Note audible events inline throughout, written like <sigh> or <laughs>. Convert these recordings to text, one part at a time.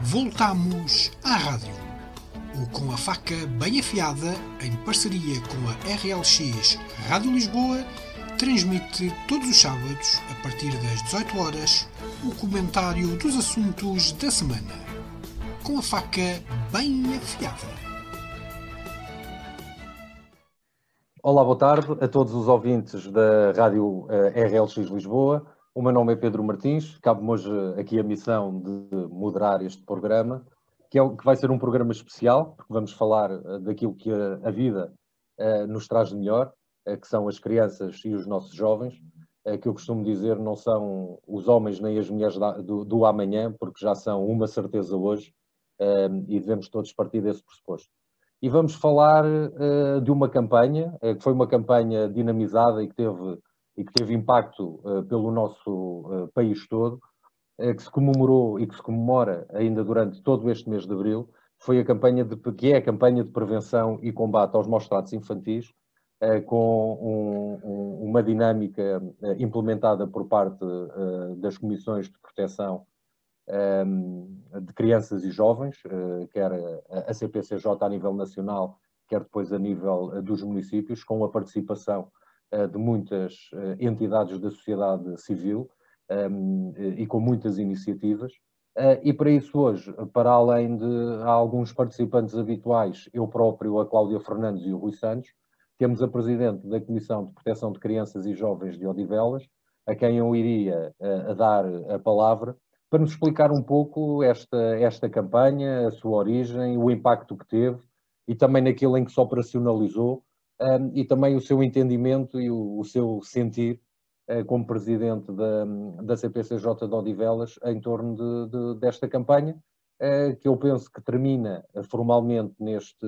Voltamos à rádio. O Com a Faca Bem Afiada, em parceria com a RLX Rádio Lisboa, transmite todos os sábados, a partir das 18 horas, o comentário dos assuntos da semana. Com a Faca Bem Afiada. Olá, boa tarde a todos os ouvintes da Rádio eh, RLX Lisboa. O meu nome é Pedro Martins, cabe-me hoje aqui a missão de moderar este programa, que, é, que vai ser um programa especial, porque vamos falar uh, daquilo que a, a vida uh, nos traz de melhor, uh, que são as crianças e os nossos jovens, que eu costumo dizer não são os homens nem as mulheres da, do, do, amanhã, porque já são uma certeza hoje, e devemos todos partir desse pressuposto. E vamos falar de uma campanha, que foi uma campanha dinamizada e que teve e que teve impacto uh, pelo nosso uh, país todo, uh, que se comemorou e que se comemora ainda durante todo este mês de abril, foi a campanha de, que é a campanha de prevenção e combate aos maus-tratos infantis, com um, um, uma dinâmica implementada por parte das comissões de proteção de crianças e jovens, quer a CPCJ a nível nacional, quer depois a nível dos municípios, com a participação eh, de muitas eh, entidades da sociedade civil ehm, e com muitas iniciativas. Eh, e para isso hoje, para além de alguns participantes habituais, eu próprio, a Cláudia Fernandes e o Rui Santos, temos a Presidente da Comissão de Proteção de Crianças e Jovens de Odivelas, a quem eu iria dar a palavra, para nos explicar um pouco esta, esta campanha, a sua origem, o impacto que teve e também naquilo em que se operacionalizou um, e também o seu entendimento e o, o seu sentir uh, como presidente da, da CPCJ de Odivelas em torno de, de, desta campanha, uh, que eu penso que termina formalmente neste,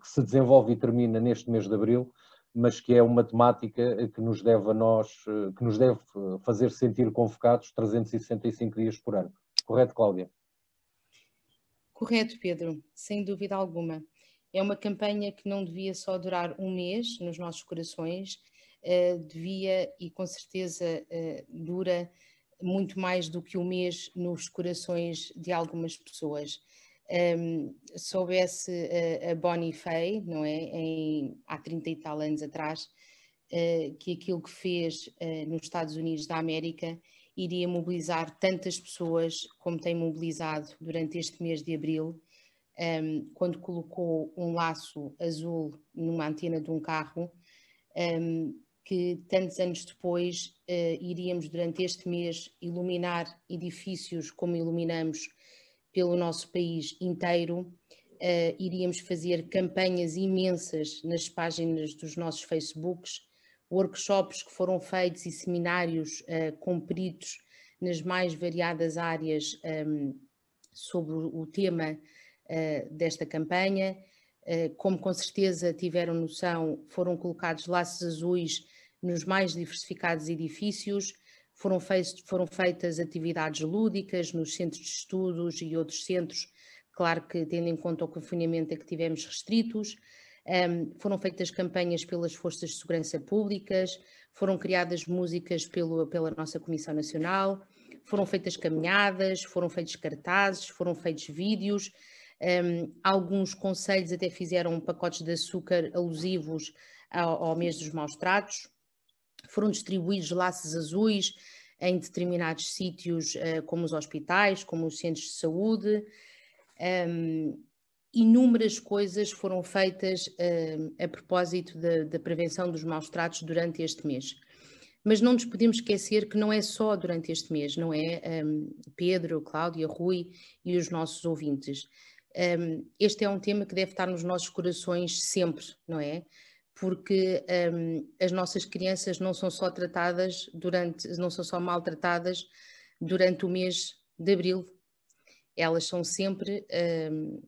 que se desenvolve e termina neste mês de abril, mas que é uma temática que nos deve a nós, que nos deve fazer sentir convocados 365 dias por ano. Correto, Cláudia? Correto, Pedro, sem dúvida alguma. É uma campanha que não devia só durar um mês nos nossos corações, uh, devia e com certeza uh, dura muito mais do que um mês nos corações de algumas pessoas. Um, soubesse uh, a Bonnie Fay, não é, em, há 30 e tal anos atrás, uh, que aquilo que fez uh, nos Estados Unidos da América iria mobilizar tantas pessoas como tem mobilizado durante este mês de abril um, quando colocou um laço azul numa antena de um carro, um, que tantos anos depois uh, iríamos durante este mês iluminar edifícios como iluminamos pelo nosso país inteiro, uh, iríamos fazer campanhas imensas nas páginas dos nossos Facebooks, workshops que foram feitos e seminários uh, com peritos nas mais variadas áreas um, sobre o tema desta campanha. Uh, como com certeza tiveram noção, foram colocados laços azuis nos mais diversificados edifícios, foram, feitos, foram feitas atividades lúdicas nos centros de estudos e outros centros, claro que tendo em conta o confinamento a que tivemos restritos, um, foram feitas campanhas pelas forças de segurança públicas, foram criadas músicas pelo, pela nossa Comissão Nacional, foram feitas caminhadas, foram feitos cartazes, foram feitos vídeos, um, alguns conselhos até fizeram pacotes de açúcar alusivos ao, ao mês dos maus tratos. Foram distribuídos laços azuis em determinados sítios, uh, como os hospitais, como os centros de saúde. Um, inúmeras coisas foram feitas uh, a propósito da, prevenção dos maus tratos durante este mês. Mas não nos podemos esquecer que não é só durante este mês, não é, um, Pedro, Cláudia, Rui e os nossos ouvintes um, este é um tema que deve estar nos nossos corações sempre, não é? Porque um, as nossas crianças não são só tratadas durante, não são só maltratadas durante o mês de abril, elas são sempre um,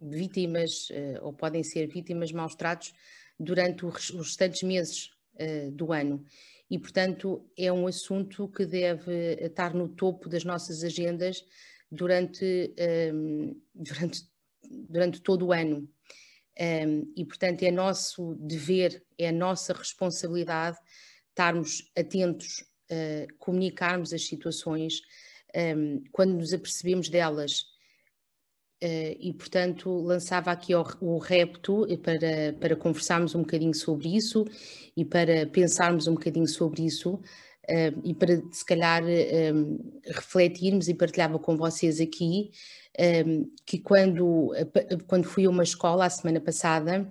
vítimas, uh, ou podem ser vítimas de maus tratos durante os restantes meses uh, do ano. E, portanto, é um assunto que deve estar no topo das nossas agendas durante, um, durante, durante todo o ano. Um, e, portanto, é nosso dever, é a nossa responsabilidade estarmos atentos, uh, comunicarmos as situações, um, quando nos apercebemos delas. Uh, e, portanto, lançava aqui o, o repto para, para conversarmos um bocadinho sobre isso e para pensarmos um bocadinho sobre isso uh, e para, se calhar, um, refletirmos e partilhava com vocês aqui um, que quando, quando fui a uma escola a semana passada,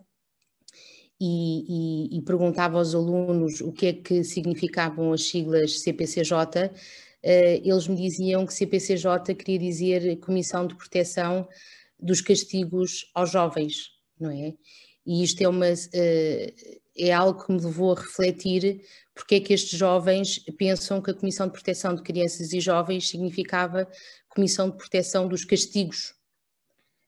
e, e, e, perguntava aos alunos o que é que significavam as siglas CPCJ, eh, eles me diziam que CPCJ queria dizer Comissão de Proteção dos Castigos aos Jovens, não é? E isto é, uma, eh, é algo que me levou a refletir porque é que estes jovens pensam que a Comissão de Proteção de Crianças e Jovens significava Comissão de Proteção dos Castigos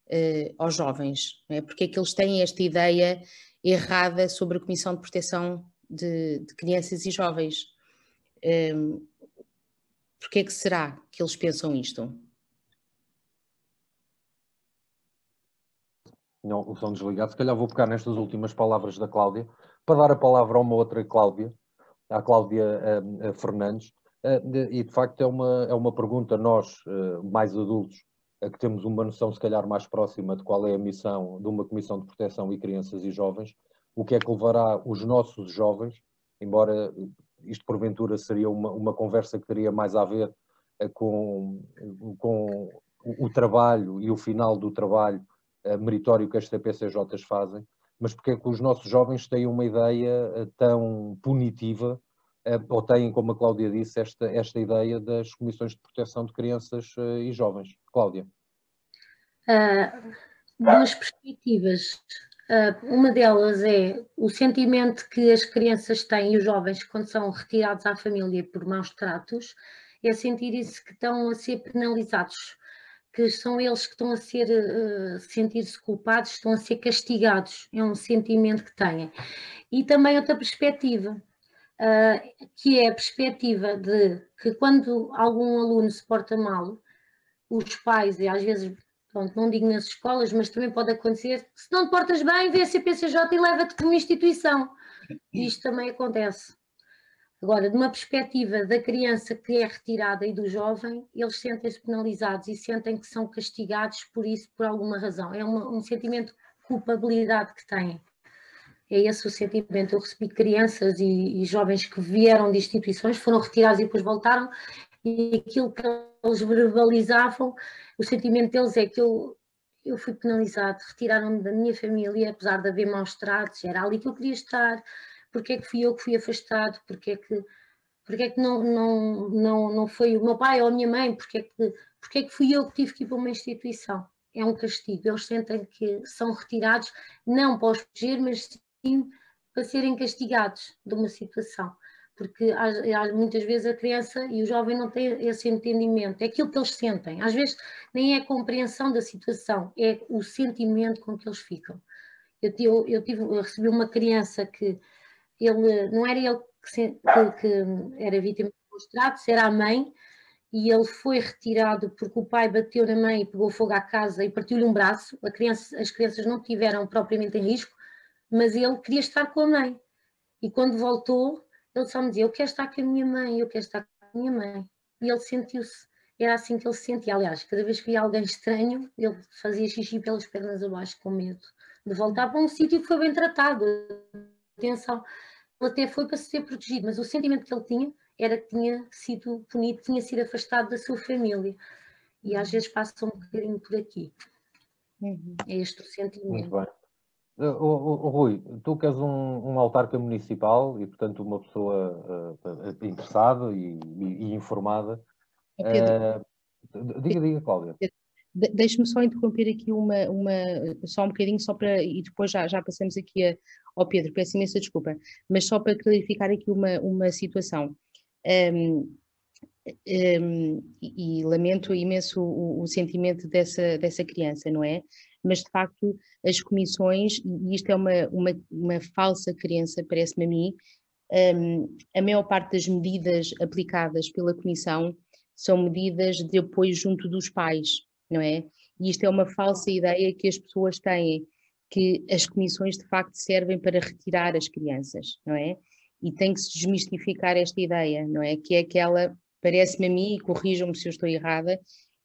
uh, aos jovens, não é? Porque é que eles têm esta ideia errada sobre a Comissão de Proteção de, de Crianças e Jovens. Um, ehm, Porquê é que será que eles pensam isto? Não, o som desligado. Se calhar vou pegar nestas últimas palavras da Cláudia para dar a palavra a uma outra Cláudia, à Cláudia uh, Fernandes. Uh, e de facto é uma, é uma pergunta, nós, uh, mais adultos, que temos uma noção se calhar mais próxima de qual é a missão de uma Comissão de Proteção e Crianças e Jovens, o que é que levará os nossos jovens, embora isto porventura seria uma, uma conversa que teria mais a ver eh, com, com o, trabalho e o final do trabalho meritório que as CPCJs fazem, mas porque é que os nossos jovens têm uma ideia uh, tão punitiva ou têm, como a Cláudia disse, esta, esta ideia das comissões de proteção de crianças e jovens. Cláudia. Uh, duas perspectivas. Uh, uma delas é o sentimento que as crianças têm e os jovens quando são retirados à família por maus tratos, é sentirem-se que estão a ser penalizados, que são eles que estão a ser uh, sentir-se culpados, estão a ser castigados. É um sentimento que têm. E também outra perspectiva, uh, que é a perspectiva de que quando algum aluno se porta mal, os pais, e às vezes, pronto, não digo nas escolas, mas também pode acontecer, se não te portas bem, vê a CPCJ e leva-te como instituição. Isto também acontece. Agora, de uma perspectiva da criança que é retirada e do jovem, eles sentem-se penalizados e sentem que são castigados por isso, por alguma razão. É uma, um sentimento de culpabilidade que têm. É esse o sentimento. Eu recebi crianças e, e jovens que vieram de instituições, foram retirados e depois voltaram, e aquilo que eles verbalizavam, o sentimento deles é que eu, eu fui penalizado, retiraram-me da minha família, apesar de haver maus tratos, era ali que eu queria estar, porque é que fui eu que fui afastado, porque é que, porque é que não, não, não, não foi o meu pai ou a minha mãe, porque é, que, porque é que fui eu que tive que ir para uma instituição. É um castigo, eles sentem que são retirados, não para os proteger, mas sim para serem castigados de uma situação porque há, há, muitas vezes a criança e o jovem não têm esse entendimento, é aquilo que eles sentem. Às vezes nem é a compreensão da situação, é o sentimento com que eles ficam. Eu, eu, eu, tive, eu recebi uma criança que ele não era ele que, que, que era vítima de tratos, era a mãe, e ele foi retirado porque o pai bateu na mãe e pegou fogo à casa e partiu-lhe um braço. Criança, as crianças não tiveram propriamente em risco, mas ele queria estar com a mãe. E quando voltou, ele só me dizia: Eu quero estar com a minha mãe, eu quero estar com a minha mãe. E ele sentiu-se, era assim que ele se sentia. Aliás, cada vez que via alguém estranho, ele fazia xixi pelas pernas abaixo com medo de voltar para um sítio que foi bem tratado. Atenção, ele até foi para ser protegido, mas o sentimento que ele tinha era que tinha sido punido, tinha sido afastado da sua família. E às vezes passa um bocadinho por aqui. Uhum. É este o sentimento. Muito bem. Uh, oh, oh, Rui, tu que és um, um autarca municipal e, portanto, uma pessoa uh, interessada e, e, e informada. Uh, diga, diga, Cláudia. Deixe-me só interromper aqui uma, uma, só um bocadinho, só para, e depois já, já passamos aqui a, ao Pedro, peço imensa desculpa, mas só para clarificar aqui uma, uma situação. Um, um, e, e, lamento imenso o, o, sentimento dessa, dessa criança, não é? mas de facto as comissões, e isto é uma, uma, uma falsa crença, parece-me a mim, um, a maior parte das medidas aplicadas pela comissão são medidas de apoio junto dos pais, não é? E isto é uma falsa ideia que as pessoas têm, que as comissões de facto servem para retirar as crianças, não é? E tem que se desmistificar esta ideia, não é? Que é aquela parece-me a mim, e corrijam-me se eu estou errada,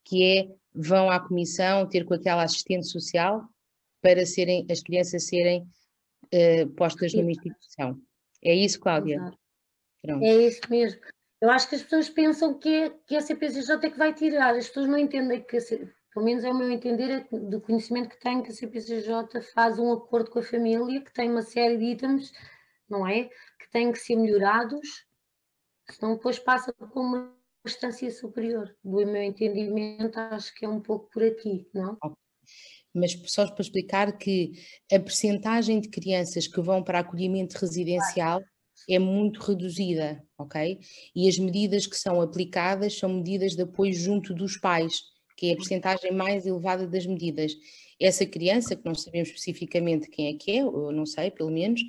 que é vão à comissão ter com aquela assistente social para serem, as crianças serem uh, postas numa instituição. É isso, Cláudia? É isso mesmo. Eu acho que as pessoas pensam que, é, que a CPCJ é que vai tirar, as pessoas não entendem que, pelo menos é o meu entender é do conhecimento que tenho, que a CPCJ faz um acordo com a família, que tem uma série de itens, não é? Que têm que ser melhorados, senão depois passa por uma instância superior. Do meu entendimento, acho que é um pouco por aqui, não? Mas só para explicar que a percentagem de crianças que vão para acolhimento residencial é muito reduzida, ok? E as medidas que são aplicadas são medidas de apoio junto dos pais, que é a percentagem mais elevada das medidas. Essa criança, que não sabemos especificamente quem é que é, ou não sei, pelo menos,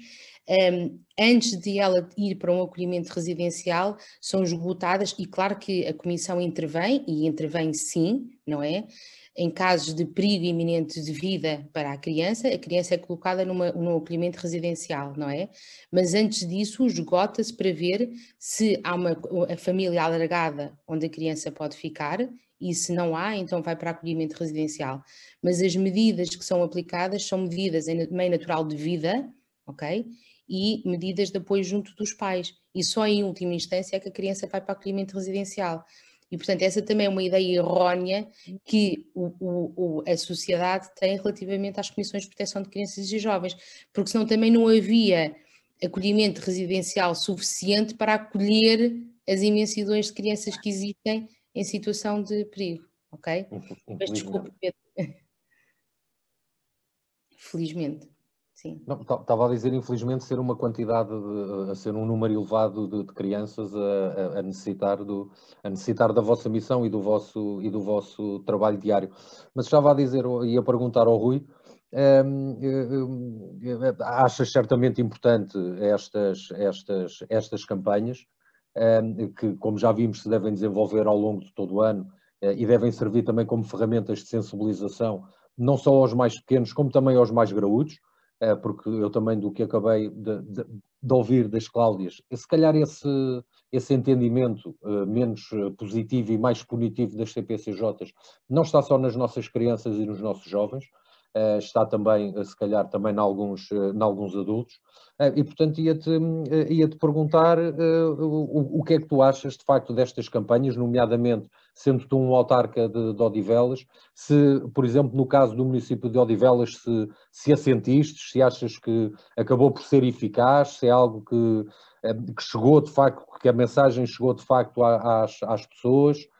um, antes de ela ir para um acolhimento residencial, são esgotadas, e claro que a Comissão intervém, e intervém sim, não é? Em casos de perigo iminente de vida para a criança, a criança é colocada numa, num acolhimento residencial, não é? Mas antes disso, esgota-se para ver se há uma a família alargada onde a criança pode ficar e se não há, então vai para acolhimento residencial. Mas as medidas que são aplicadas são medidas em meio natural de vida, ok? E medidas de apoio junto dos pais. E só em última instância é que a criança vai para acolhimento residencial. E, portanto, essa também é uma ideia errónea que o, o, a sociedade tem relativamente às comissões de proteção de crianças e jovens, porque senão também não havia acolhimento residencial suficiente para acolher as imensidões de crianças que existem em situação de perigo, ok? Mas desculpe, Pedro. <laughs> Felizmente. Estava a dizer, infelizmente, ser uma quantidade, de, ser um número elevado de, de crianças a, a, necessitar do, a necessitar da vossa missão e do vosso, e do vosso trabalho diário. Mas estava a dizer e a perguntar ao Rui, hum, achas certamente importante estas, estas, estas campanhas, hum, que, como já vimos, se devem desenvolver ao longo de todo o ano eh, e devem servir também como ferramentas de sensibilização, não só aos mais pequenos, como também aos mais graúdos, porque eu também do que acabei de, de, de ouvir das Cláudias, se calhar esse, esse entendimento uh, menos eh, positivo e mais punitivo das CPCJs não está só nas nossas crianças e nos nossos jovens, está também, uh, se calhar, também em alguns, em alguns adultos, e portanto ia-te ia -te perguntar o, o que é que tu achas de facto destas campanhas, nomeadamente sendo tu um autarca de, de, Odivelas, se, por exemplo, no caso do município de Odivelas, se, se a se achas que acabou por ser eficaz, se é algo que, eh, que chegou de facto, que a mensagem chegou de facto às, às pessoas, eh,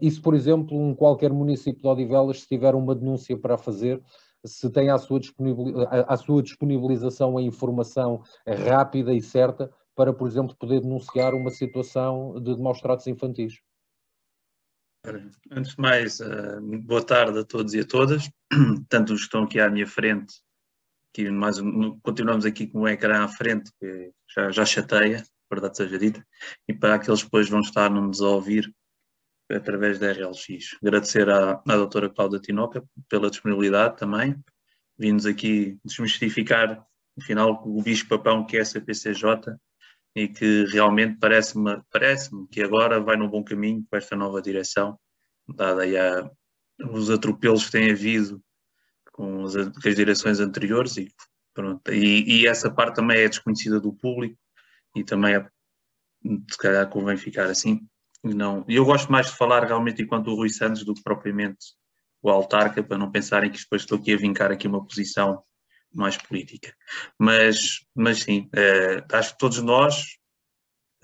e se, por exemplo, um qualquer município de Odivelas, se tiver uma denúncia para fazer, se tem à sua, à sua disponibilização a informação rápida e certa para, por exemplo, poder denunciar uma situação de maus tratos infantis. Antes de mais, boa tarde a todos e a todas, <clears throat> tanto os que estão aqui à minha frente, que mais, continuamos aqui com o ecrã à frente, que já, já chateia, verdade seja dita, e para aqueles que depois vão estar a nos ouvir através da RLX. Agradecer à, à doutora Cláudia Tinoca pela disponibilidade também, vindo aqui desmistificar, afinal, o bicho-papão que é a CPCJ e que realmente parece-me parece que agora vai num bom caminho com esta nova direção, dada aí a, os atropelos que têm havido com as, com as direções anteriores e, pronto, e, e, essa parte também é desconhecida do público e também é, se calhar convém ficar assim. Não, eu gosto mais de falar realmente enquanto o Rui Santos do que propriamente o autarca, para não pensarem que depois estou aqui a vincar aqui uma posição mais política. Mas, mas sim, uh, acho que todos nós,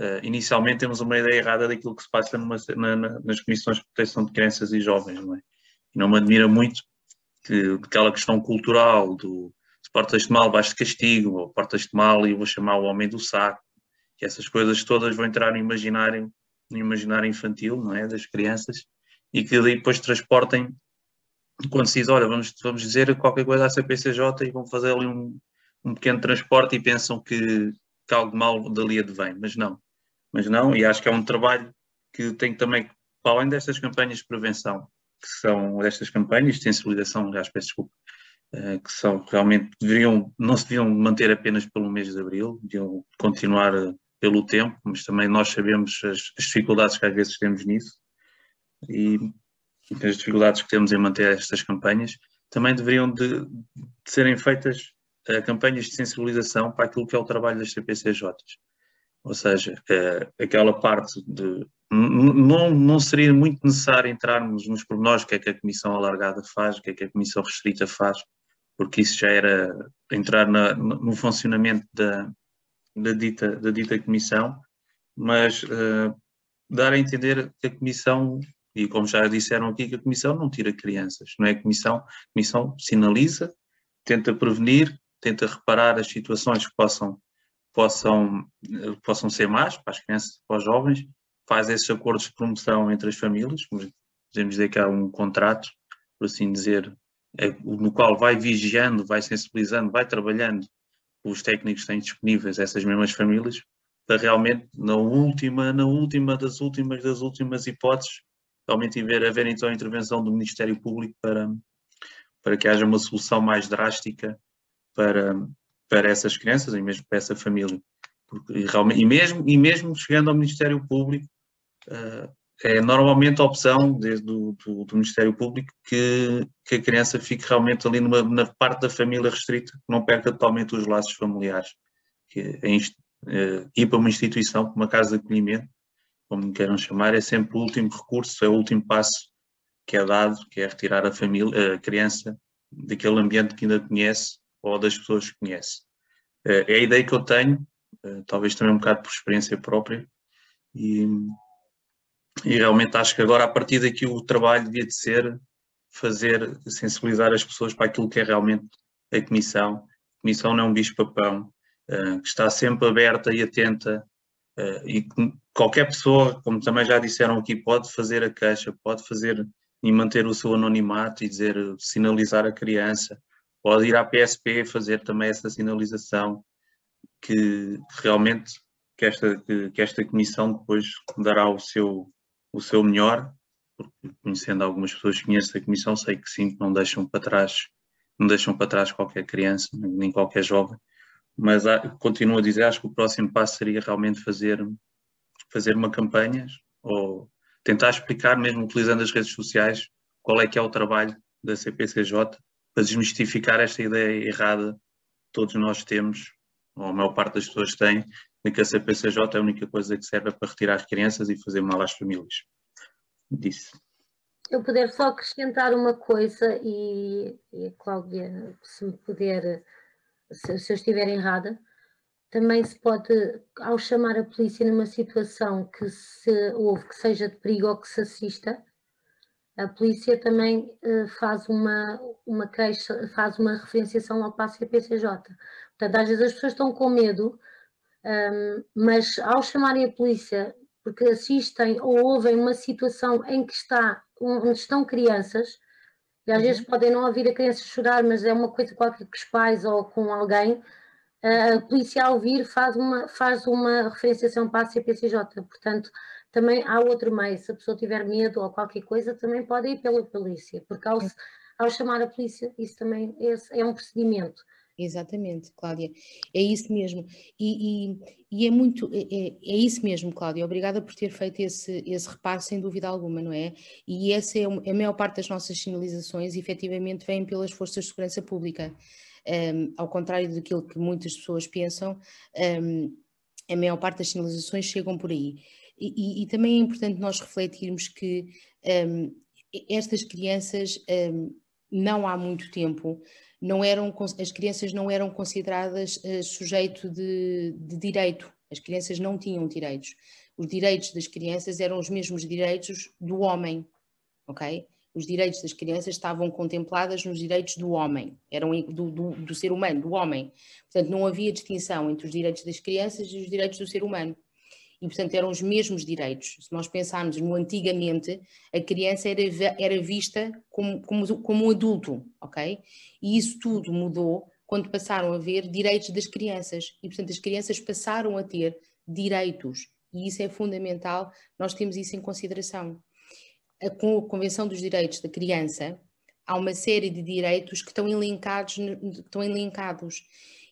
uh, inicialmente, temos uma ideia errada daquilo que se passa numa, na, na, nas comissões de proteção de crianças e jovens, não é? E não me admira muito que aquela questão cultural do se portas-te mal, vais de castigo, ou portas-te mal e vou chamar o homem do saco, que essas coisas todas vão entrar no imaginário, no imaginário infantil, não é? Das crianças, e que depois transportem quando se diz, olha, vamos, vamos dizer qualquer coisa à CPCJ e vão fazer ali um, um pequeno transporte e pensam que, que algo mal dali advém, mas não. Mas não, e acho que é um trabalho que tem também, para além destas campanhas de prevenção, que são estas campanhas de sensibilização, aliás, peço desculpa, uh, que são realmente, deveriam, não se deviam manter apenas pelo mês de Abril, deviam continuar a, pelo tempo, mas também nós sabemos as, as dificuldades que às vezes temos nisso e, e as dificuldades que temos em manter estas campanhas. Também deveriam de, de serem feitas uh, campanhas de sensibilização para aquilo que é o trabalho das CPCJs. Ou seja, uh, aquela parte de. Não, não seria muito necessário entrarmos nos pormenores, o que é que a Comissão Alargada faz, o que é que a Comissão Restrita faz, porque isso já era entrar na, no funcionamento da, da, dita, da dita Comissão, mas uh, dar a entender que a Comissão, e como já disseram aqui, que a Comissão não tira crianças, não é? A Comissão, a Comissão sinaliza, tenta prevenir, tenta reparar as situações que possam, possam, possam ser más para as crianças, para os jovens, faz esses acordos de promoção entre as famílias, podemos dizer que há um contrato, por assim dizer, é, no qual vai vigiando, vai sensibilizando, vai trabalhando os técnicos têm disponíveis essas mesmas famílias, para realmente, na última, na última das últimas das últimas hipóteses, realmente haver, haver então a intervenção do Ministério Público para, para que haja uma solução mais drástica para, para essas crianças e mesmo para essa família. Porque, e, realmente, e, mesmo, e mesmo chegando ao Ministério Público, uh, é normalmente a opção desde do, do, do, Ministério Público que, que a criança fique realmente ali numa, na parte da família restrita, que não perca totalmente os laços familiares. Que é, é, ir para uma instituição, uma casa de acolhimento, como queiram chamar, é sempre o último recurso, é o último passo que é dado, que é retirar a família, a criança daquele ambiente que ainda conhece ou das pessoas que conhece. É, é a ideia que eu tenho, é, talvez também um bocado por experiência própria, e, e realmente acho que agora a partir daqui o trabalho devia de ser fazer, sensibilizar as pessoas para aquilo que é realmente a comissão. A comissão não é um bicho-papão, uh, que está sempre aberta e atenta uh, e qualquer pessoa, como também já disseram aqui, pode fazer a queixa, pode fazer e manter o seu anonimato e dizer, sinalizar a criança, pode ir à PSP fazer também essa sinalização, que realmente que esta, que, que esta comissão depois dará o seu, o seu melhor, porque conhecendo algumas pessoas que conheço da comissão, sei que sim, que não deixam para trás, não deixam para trás qualquer criança, nem qualquer jovem, mas há, continuo a dizer, acho que o próximo passo seria realmente fazer, fazer uma campanha ou tentar explicar, mesmo utilizando as redes sociais, qual é que é o trabalho da CPCJ para desmistificar esta ideia errada que todos nós temos, ou a maior parte das pessoas tem, de que a CPCJ é a única coisa que serve para retirar as crianças e fazer mal às famílias. Disse. Eu puder só acrescentar uma coisa e, e Cláudia, se me puder, se, se eu estiver errada, também se pode, ao chamar a polícia numa situação que se houve que seja de perigo ou que se assista, a polícia também uh, faz uma, uma queixa, faz uma referenciação ao passo CPCJ. Portanto, às vezes as pessoas estão com medo um, mas ao chamarem a polícia porque assistem ou ouvem uma situação em que está, onde estão crianças, e às uhum. vezes podem não ouvir a criança chorar, mas é uma coisa qualquer com os pais ou com alguém, a polícia ao ouvir faz uma, faz uma referenciação para a CPCJ, portanto também há outro meio, se a pessoa tiver medo ou qualquer coisa, também pode ir pela polícia, porque ao, ao chamar a polícia, isso também é, é um procedimento. Exatamente, Cláudia. É isso mesmo. E, e, e é muito, é, é, é isso mesmo, Cláudia. Obrigada por ter feito esse, esse reparo, sem dúvida alguma, não é? E essa é a maior parte das nossas sinalizações, efetivamente, vêm pelas forças de segurança pública. Um, ao contrário daquilo que muitas pessoas pensam, um, a maior parte das sinalizações chegam por aí. E, e, também é importante nós refletirmos que um, estas crianças, não há muito tempo, não eram, as crianças não eram consideradas uh, sujeito de, de direito, as crianças não tinham direitos. Os direitos das crianças eram os mesmos direitos do homem, ok? Os direitos das crianças estavam contemplados nos direitos do homem, eram do, do, do ser humano, do homem. Portanto, não havia distinção entre os direitos das crianças e os direitos do ser humano e, portanto, eram os mesmos direitos. Se nós pensarmos no antigamente, a criança era, era vista como, como, como um adulto, ok? E isso tudo mudou quando passaram a ver direitos das crianças. E, portanto, as crianças passaram a ter direitos. E isso é fundamental, nós temos isso em consideração. Com a Convenção dos Direitos da Criança, há uma série de direitos que estão elencados, estão elencados.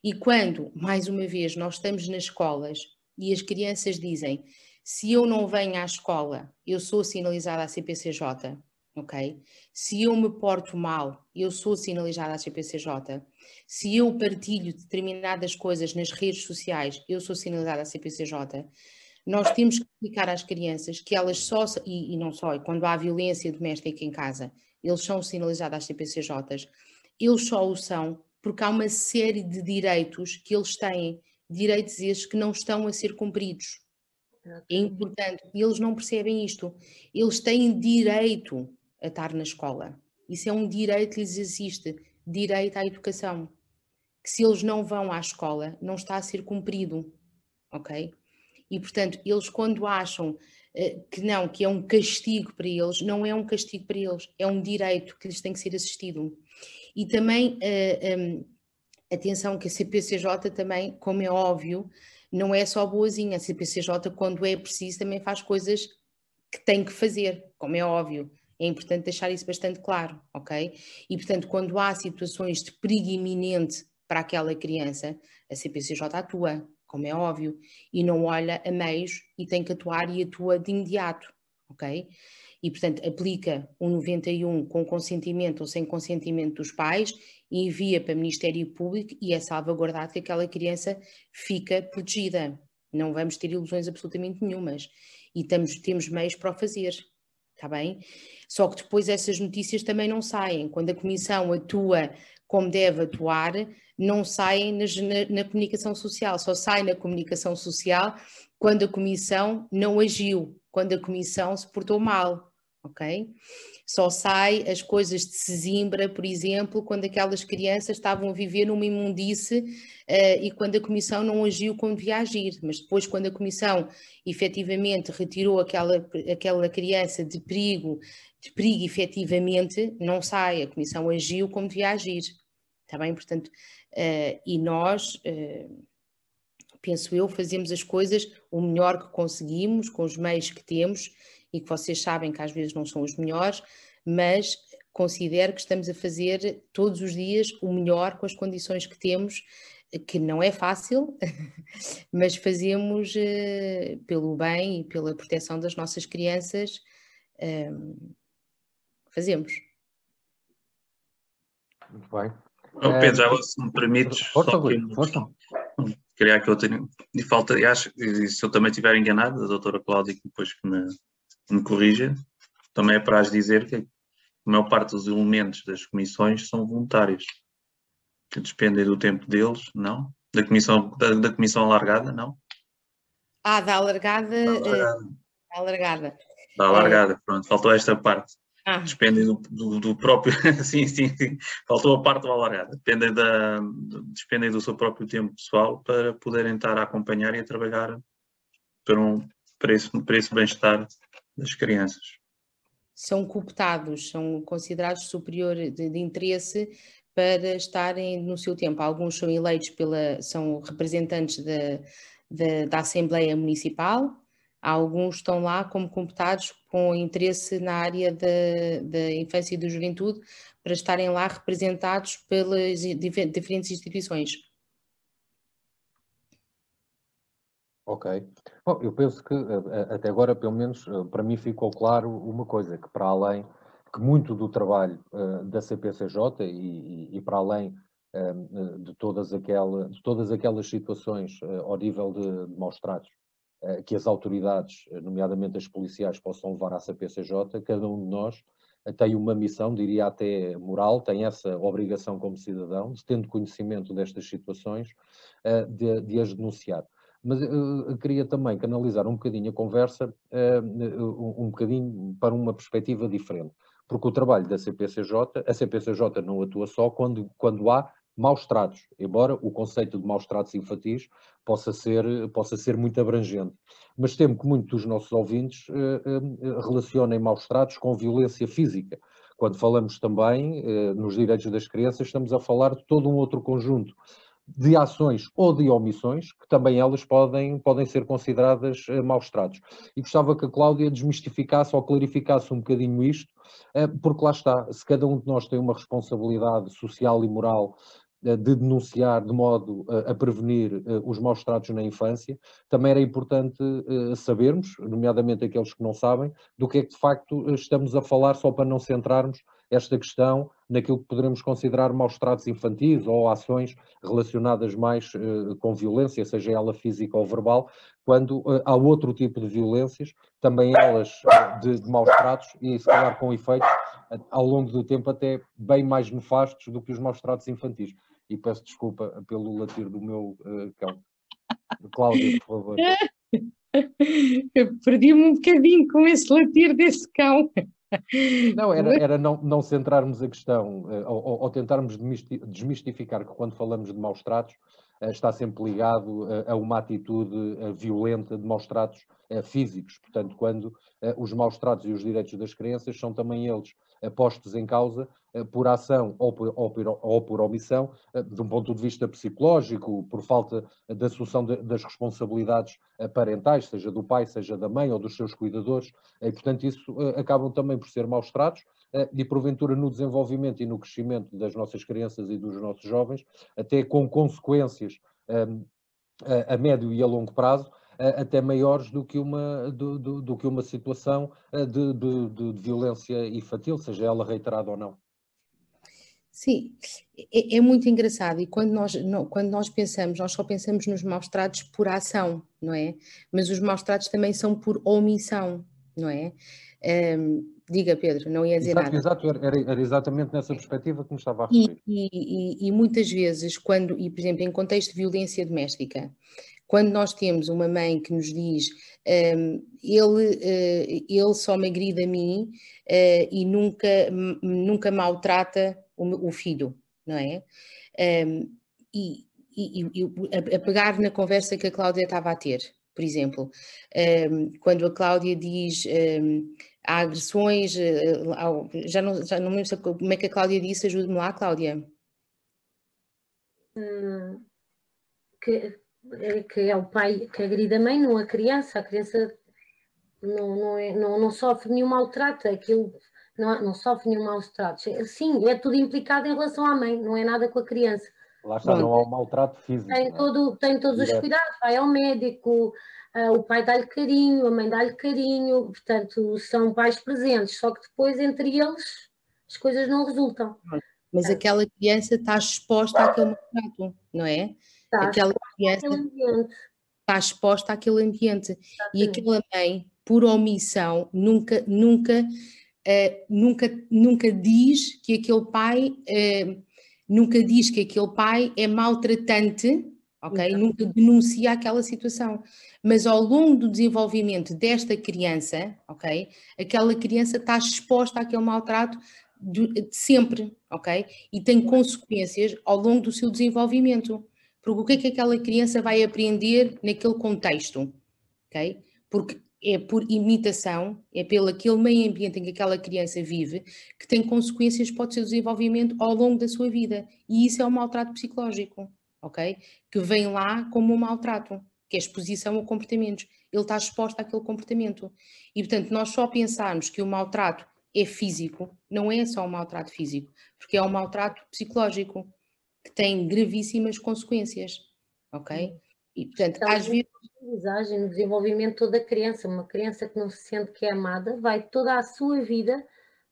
E quando, mais uma vez, nós estamos nas escolas e as crianças dizem: se eu não venho à escola, eu sou sinalizada à CPCJ, ok? Se eu me porto mal, eu sou sinalizada à CPCJ. Se eu partilho determinadas coisas nas redes sociais, eu sou sinalizada à CPCJ. Nós temos que explicar às crianças que elas só, e, e não só, quando há violência doméstica em casa, eles são sinalizados às CPCJs, eles só o são porque há uma série de direitos que eles têm, direitos esses que não estão a ser cumpridos. É importante, e eles não percebem isto. Eles têm direito a estar na escola. Isso é um direito que lhes existe, direito à educação. Que se eles não vão à escola, não está a ser cumprido, ok? E portanto, eles quando acham uh, que não, que é um castigo para eles, não é um castigo para eles, é um direito que lhes tem que ser assistido. E também, uh, eh, um, atenção que a CPCJ também, como é óbvio, não é só boazinha. A CPCJ, quando é preciso, também faz coisas que tem que fazer, como é óbvio. É importante deixar isso bastante claro, ok? E, portanto, quando há situações de perigo iminente para aquela criança, a CPCJ atua, como é óbvio, e não olha a meios e tem que atuar e atua de imediato, ok? E, portanto, aplica o 91 com consentimento ou sem consentimento dos pais e envia para o Ministério Público e é salvaguardado que aquela criança fica protegida. Não vamos ter ilusões absolutamente nenhumas. E estamos, temos meios para o fazer, está bem? Só que depois essas notícias também não saem. Quando a Comissão atua como deve atuar, não saem na, na, comunicação social, só sai na comunicação social quando a Comissão não agiu, quando a Comissão se portou mal, ok? Só sai as coisas de Sesimbra, por exemplo, quando aquelas crianças estavam a viver numa imundice uh, e quando a Comissão não agiu como devia agir. Mas depois, quando a Comissão efetivamente retirou aquela, aquela criança de perigo, de perigo efetivamente, não sai. A Comissão agiu como devia agir. Está bem? Portanto, uh, e nós. Uh, penso eu, fazemos as coisas o melhor que conseguimos, com os meios que temos, e que vocês sabem que às vezes não são os melhores, mas considero que estamos a fazer todos os dias o melhor com as condições que temos, que não é fácil, <laughs> mas fazemos uh, pelo bem e pela proteção das nossas crianças, uh, fazemos. Muito bem. Oh, Pedro, já se me permites, força, só força. Queria que eu tenha, de falta, e acho, e se eu também estiver enganado, a doutora Cláudia depois que me me corrija, também é para as dizer que a maior parte dos elementos das comissões são voluntários, que despendem do tempo deles, não? Da comissão, da, da comissão alargada, não? Ah, da alargada. Da alargada. Da alargada. Da alargada, pronto, faltou esta parte. Ah. Dependem do, do, do, próprio. <laughs> sim, sim, sim, faltou a parte da alargada. Dependem, da, dependem do seu próprio tempo pessoal para poderem estar a acompanhar e a trabalhar para, um, para esse, para esse bem-estar das crianças. São cooptados, são considerados superior de, de interesse para estarem no seu tempo. Alguns são eleitos pela, são representantes da, da, da Assembleia Municipal, alguns estão lá como computados com interesse na área da, infância e da juventude para estarem lá representados pelas diferentes instituições. Ok. Bom, eu penso que até agora, pelo menos eh, para mim, ficou claro uma coisa, que para além que muito do trabalho uh, da CPCJ e, e, para além uh, de, todas de todas aquelas situações ao nível de, de maus tratos que as autoridades, nomeadamente as policiais, possam levar à CPCJ, cada um de nós tem uma missão, diria até moral, tem essa obrigação como cidadão, tendo conhecimento destas situações, de, de as denunciar. Mas eu queria também canalizar um bocadinho a conversa, um bocadinho para uma perspectiva diferente, porque o trabalho da CPCJ, a CPCJ não atua só quando, quando há maus tratos, embora o conceito de maus tratos infantis possa ser, possa ser muito abrangente. Mas temo que muitos dos nossos ouvintes relacionem maus tratos com violência física. Quando falamos também nos direitos das crianças, estamos a falar de todo um outro conjunto de ações ou de omissões, que também elas podem, podem ser consideradas maus tratos. E gostava que a Cláudia desmistificasse ou clarificasse um bocadinho isto, porque lá está, se cada um de nós tem uma responsabilidade social e moral de denunciar de modo a prevenir os maus tratos na infância, também era importante sabermos, nomeadamente aqueles que não sabem, do que é que de facto estamos a falar, só para não centrarmos esta questão naquilo que poderemos considerar maus tratos infantis ou ações relacionadas mais com violência, seja ela física ou verbal, quando há outro tipo de violências, também elas de, de, maus tratos e se calhar com efeitos ao longo do tempo até bem mais nefastos do que os maus tratos infantis. E peço desculpa pelo latir do meu cão. Cláudia, por favor. <laughs> Perdi-me um bocadinho com esse latir desse cão. Não, era, era não, não centrarmos a questão, eh, ou, ou, tentarmos desmistificar que quando falamos de maus tratos, eh, está sempre ligado a, a uma atitude violenta de maus tratos físicos. Portanto, quando os maus tratos e os direitos das crianças são também eles postos em causa por ação ou por, ou por, ou por omissão, de um ponto de vista psicológico, por falta da solução das responsabilidades parentais, seja do pai, seja da mãe ou dos seus cuidadores, e portanto isso acabam também por ser maus tratos, e porventura no desenvolvimento e no crescimento das nossas crianças e dos nossos jovens, até com consequências a médio e a longo prazo, até maiores do que uma, do, do, do que uma situação de, de, de, violência infantil, seja ela reiterada ou não. Sim, é, é, muito engraçado e quando nós, não, quando nós pensamos, nós só pensamos nos maus tratos por ação, não é? Mas os maus tratos também são por omissão, não é? Um, diga Pedro, não ia dizer exato, nada. Exato, era, era, exatamente nessa perspectiva que me estava a referir. E, e, e, muitas vezes, quando, e por exemplo, em contexto de violência doméstica, quando nós temos uma mãe que nos diz um, ele, uh, ele só me agride a mim uh, e nunca, nunca maltrata o, o filho, não é? Um, e, e, e a, a, pegar na conversa que a Cláudia estava a ter, por exemplo, um, quando a Cláudia diz um, há agressões, uh, já, não, já não me lembro como é que a Cláudia disse, ajude-me lá, Cláudia. Hum, que que é o pai que agride a mãe, não a criança. A criança não, não, é, não, não sofre nenhum maltrato, aquilo não, não sofre nenhum maltrato. Sim, é tudo implicado em relação à mãe, não é nada com a criança. Lá está, não há um maltrato físico. Tem, é? todo, tem todos os cuidados, vai ao médico, uh, o pai dá-lhe carinho, a mãe dá-lhe carinho, portanto, são pais presentes, só que depois entre eles as coisas não resultam. Mas aquela criança está exposta àquele maltrato, não é? Está aquela criança está exposta àquele ambiente. Exatamente. E aquela mãe, por omissão, nunca, nunca, uh, nunca, nunca diz que aquele pai, uh, nunca diz que aquele pai é maltratante, ok? Exato. Nunca denuncia aquela situação. Mas ao longo do desenvolvimento desta criança, ok? Aquela criança está exposta àquele maltrato de, de sempre, ok? E tem consequências ao longo do seu desenvolvimento. Porque o que é que aquela criança vai aprender naquele contexto? Okay? Porque é por imitação, é pelo aquele meio ambiente em que aquela criança vive, que tem consequências para o seu desenvolvimento ao longo da sua vida. E isso é um maltrato psicológico, ok? Que vem lá como um maltrato, que é exposição a comportamentos. Ele está exposto àquele comportamento. E, portanto, nós só pensarmos que o maltrato é físico, não é só um maltrato físico, porque é um maltrato psicológico que tem gravíssimas consequências, ok? E, portanto, então, às vezes... aprendizagem, no desenvolvimento toda a criança, uma criança que não se sente que é amada, vai toda a sua vida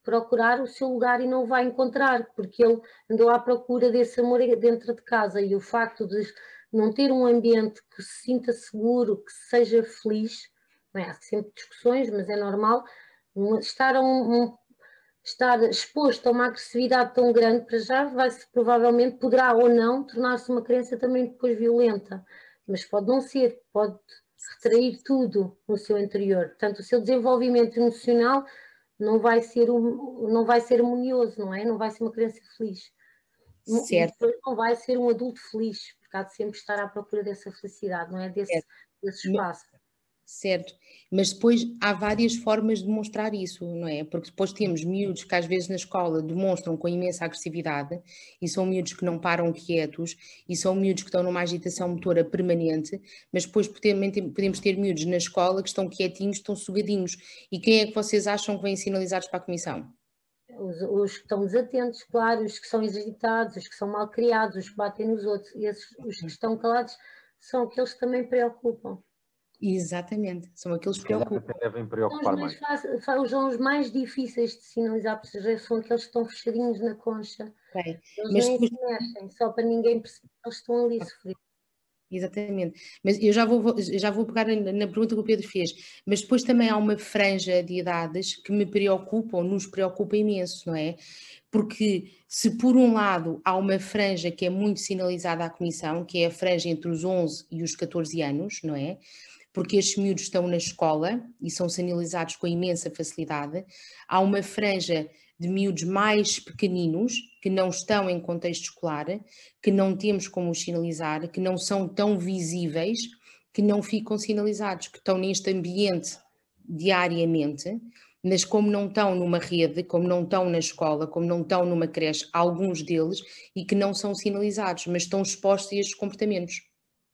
procurar o seu lugar e não vai encontrar, porque ele andou à procura desse amor dentro de casa e o facto de não ter um ambiente que se sinta seguro, que seja feliz, é? há sempre discussões, mas é normal, estar a um, um estar exposto a uma agressividade tão grande para já, vai-se provavelmente poderá ou não tornar-se uma criança também depois violenta, mas pode não ser, pode retrair tudo no seu interior. Portanto, o seu desenvolvimento emocional não vai ser um, não vai ser harmonioso, não é? Não vai ser uma criança feliz. Certo. E não vai ser um adulto feliz, porque há de sempre estar à procura dessa felicidade, não é? Desse, desse espaço certo? Mas depois há várias formas de demonstrar isso, não é? Porque depois temos miúdos que às vezes na escola demonstram com imensa agressividade e são miúdos que não param quietos e são miúdos que estão numa agitação motora permanente, mas depois podemos ter miúdos na escola que estão quietinhos, estão sugadinhos. E quem é que vocês acham que vêm sinalizados para a comissão? Os, os, que estão desatentos, claro, os que são exagitados, os que são mal criados, os que batem nos outros, e esses, os que estão calados são aqueles que também preocupam. Exatamente, são aqueles que preocupam. devem preocupar são mais. mais. São os mais difíceis de sinalizar, porque são aqueles que estão fechadinhos na concha. Okay. Eles Mas nem se mexem, só para ninguém perceber que eles estão ali a sofrer. Exatamente. Mas eu já vou, já vou pegar na pergunta que o Pedro fez, mas depois também há uma franja de idades que me preocupam, nos preocupa imenso, não é? Porque se por um lado há uma franja que é muito sinalizada à Comissão, que é a franja entre os 11 e os 14 anos, não é? Porque estes miúdos estão na escola e são sinalizados com imensa facilidade. Há uma franja de miúdos mais pequeninos, que não estão em contexto escolar, que não temos como os sinalizar, que não são tão visíveis, que não ficam sinalizados, que estão neste ambiente diariamente, mas como não estão numa rede, como não estão na escola, como não estão numa creche, alguns deles, e que não são sinalizados, mas estão expostos a estes comportamentos,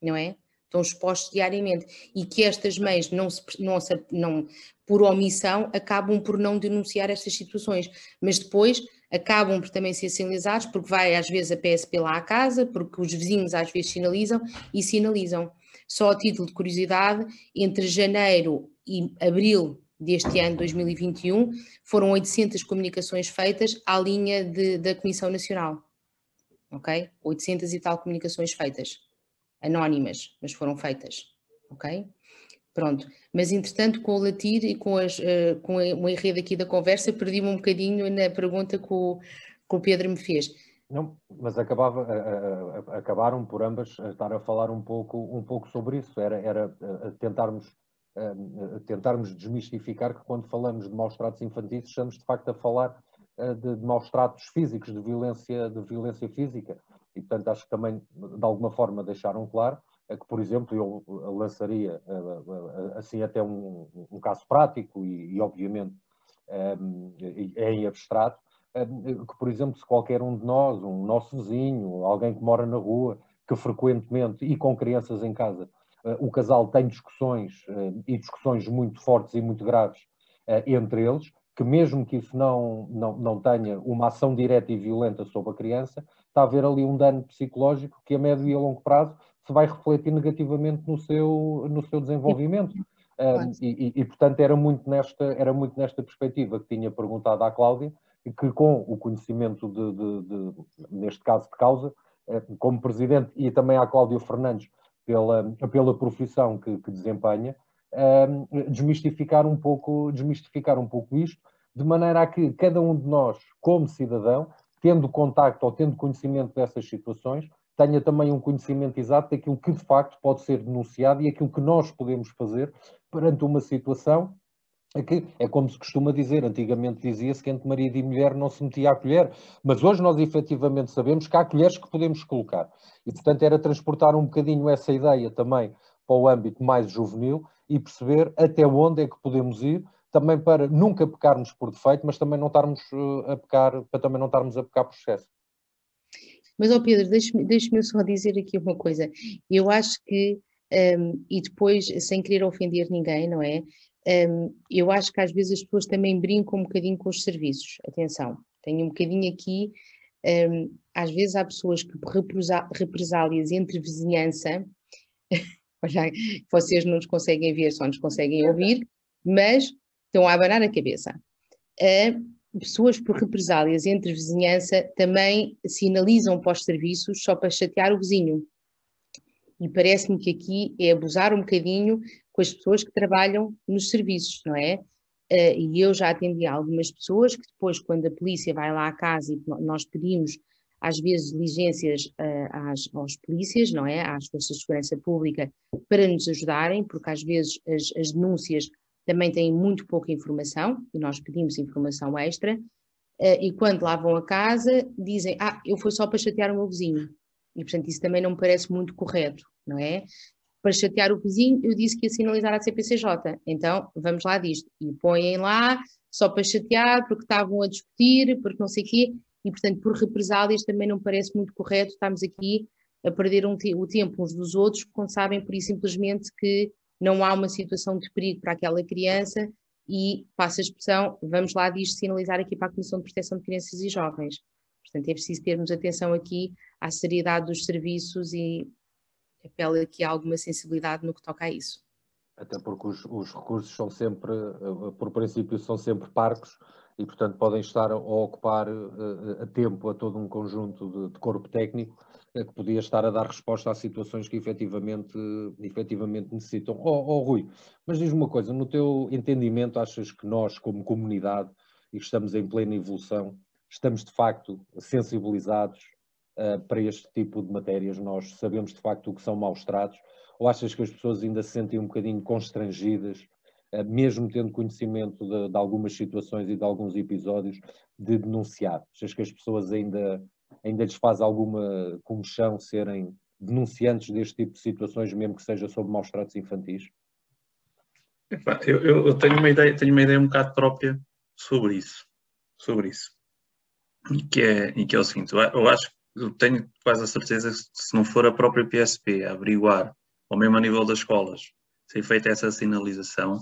não é? Estão expostos diariamente e que estas mães não, se, não, não por omissão acabam por não denunciar estas situações, mas depois acabam por também ser sinalizados porque vai às vezes a PSP lá à casa, porque os vizinhos às vezes sinalizam e sinalizam. Só a título de curiosidade, entre janeiro e abril deste ano 2021 foram 800 comunicações feitas à linha de, da Comissão Nacional. Ok? 800 e tal comunicações feitas anónimas, mas foram feitas, ok? Pronto, mas entretanto com o latir e com, as, uh, com enredo aqui da conversa perdi-me um bocadinho na pergunta que o, que o Pedro me fez. Não, mas acabava, uh, uh, acabaram por ambas estar a falar um pouco, um pouco sobre isso, era, era tentarmos, tentarmos desmistificar que quando falamos de maus tratos infantis estamos de facto a falar de, de maus tratos físicos, de violência, de violência física e, portanto, acho que também, de alguma forma, deixaram claro é que, por exemplo, eu lançaria eh, eh, assim até um, um caso prático e, e obviamente, é em abstrato, que, por exemplo, se qualquer um de nós, um nosso vizinho, alguém que mora na rua, que frequentemente e com crianças em casa, o casal tem discussões e discussões muito fortes e muito graves entre eles, que mesmo que isso não, não, não tenha uma ação direta e violenta sobre a criança, está a haver ali um dano psicológico que a médio e a longo prazo se vai refletir negativamente no seu, no seu desenvolvimento. Um, e, e, portanto, era muito, nesta, era muito nesta perspectiva que tinha perguntado à Cláudia, que com o conhecimento, de, de, de, neste caso de causa, eh, como presidente, e também à Cláudia Fernandes, pela, pela profissão que, que desempenha, um, desmistificar, um pouco, desmistificar um pouco isto, de maneira a que cada um de nós, como cidadão, tendo contacto ou tendo conhecimento dessas situações, tenha também um conhecimento exato daquilo que de facto pode ser denunciado e aquilo que nós podemos fazer perante uma situação que é como se costuma dizer, antigamente dizia-se que entre marido e mulher não se metia a colher, mas hoje nós efetivamente sabemos que há colheres que podemos colocar. E portanto era transportar um bocadinho essa ideia também para o âmbito mais juvenil e perceber até onde é que podemos ir também para nunca pecarmos por defeito, mas também não estarmos eh, a pecar, para também não estarmos a pecar por excesso. Mas, ó Pedro, deixe-me deixe só dizer aqui uma coisa. Eu acho que, um, e depois, sem querer ofender ninguém, não é? Um, eu acho que às vezes as pessoas também brincam um bocadinho com os serviços. Atenção, tenho um bocadinho aqui. Um, às vezes há pessoas que represálias entre vizinhança, <laughs> vocês não nos conseguem ver, só nos conseguem ouvir, mas estão a abanar a cabeça. Pessoas por represálias entre vizinhança também sinalizam pós-serviços só para chatear o vizinho. E parece-me que aqui é abusar um bocadinho com as pessoas que trabalham nos serviços, não é? Uh, e eu já atendi algumas pessoas que depois, quando a polícia vai lá à casa e nós pedimos às vezes diligências uh, às, aos polícias, não é? Às forças de segurança pública para nos ajudarem, porque às vezes as, as denúncias também têm muito pouca informação, e nós pedimos informação extra, eh, e quando lá vão a casa, dizem, ah, eu fui só para chatear o meu vizinho. E, portanto, isso também não me parece muito correto, não é? Para chatear o vizinho, eu disse que ia sinalizar a CPCJ. Então, vamos lá disto. E põem lá, só para chatear, porque estavam a discutir, porque não sei o quê. E, portanto, por represálias também não parece muito correto estamos aqui a perder um o tempo uns dos outros, quando sabem, por isso, simplesmente, que não há uma situação de perigo para aquela criança e, passa a expressão, vamos lá disto sinalizar aqui para a Comissão de Proteção de Crianças e Jovens. Portanto, é preciso termos atenção aqui à seriedade dos serviços e apela aqui a alguma sensibilidade no que toca a isso. Até porque os, os recursos são sempre, eh, por princípio, são sempre parcos e, portanto, podem estar a, ocupar uh, a tempo a todo um conjunto de, corpo técnico uh, que podia estar a dar resposta a situações que efetivamente, uh, efetivamente necessitam. Oh, oh, Rui, mas diz-me uma coisa, no teu entendimento, achas que nós, como comunidade, e que estamos em plena evolução, estamos de facto sensibilizados para este tipo de matérias? Nós sabemos de facto o que são maus tratos? Ou achas que as pessoas ainda se sentem um bocadinho constrangidas eh, mesmo tendo conhecimento de, de, algumas situações e de alguns episódios, de denunciar? Achas que as pessoas ainda, ainda lhes faz alguma comoção serem denunciantes deste tipo de situações, mesmo que seja sobre maus tratos infantis? Eu, eu, tenho uma ideia, tenho uma ideia um bocado própria sobre isso, sobre isso, e que é, e que é o seguinte, eu acho, eu tenho quase a certeza que se não for a própria PSP a averiguar, ou mesmo a nível das escolas, ser feita essa sinalização,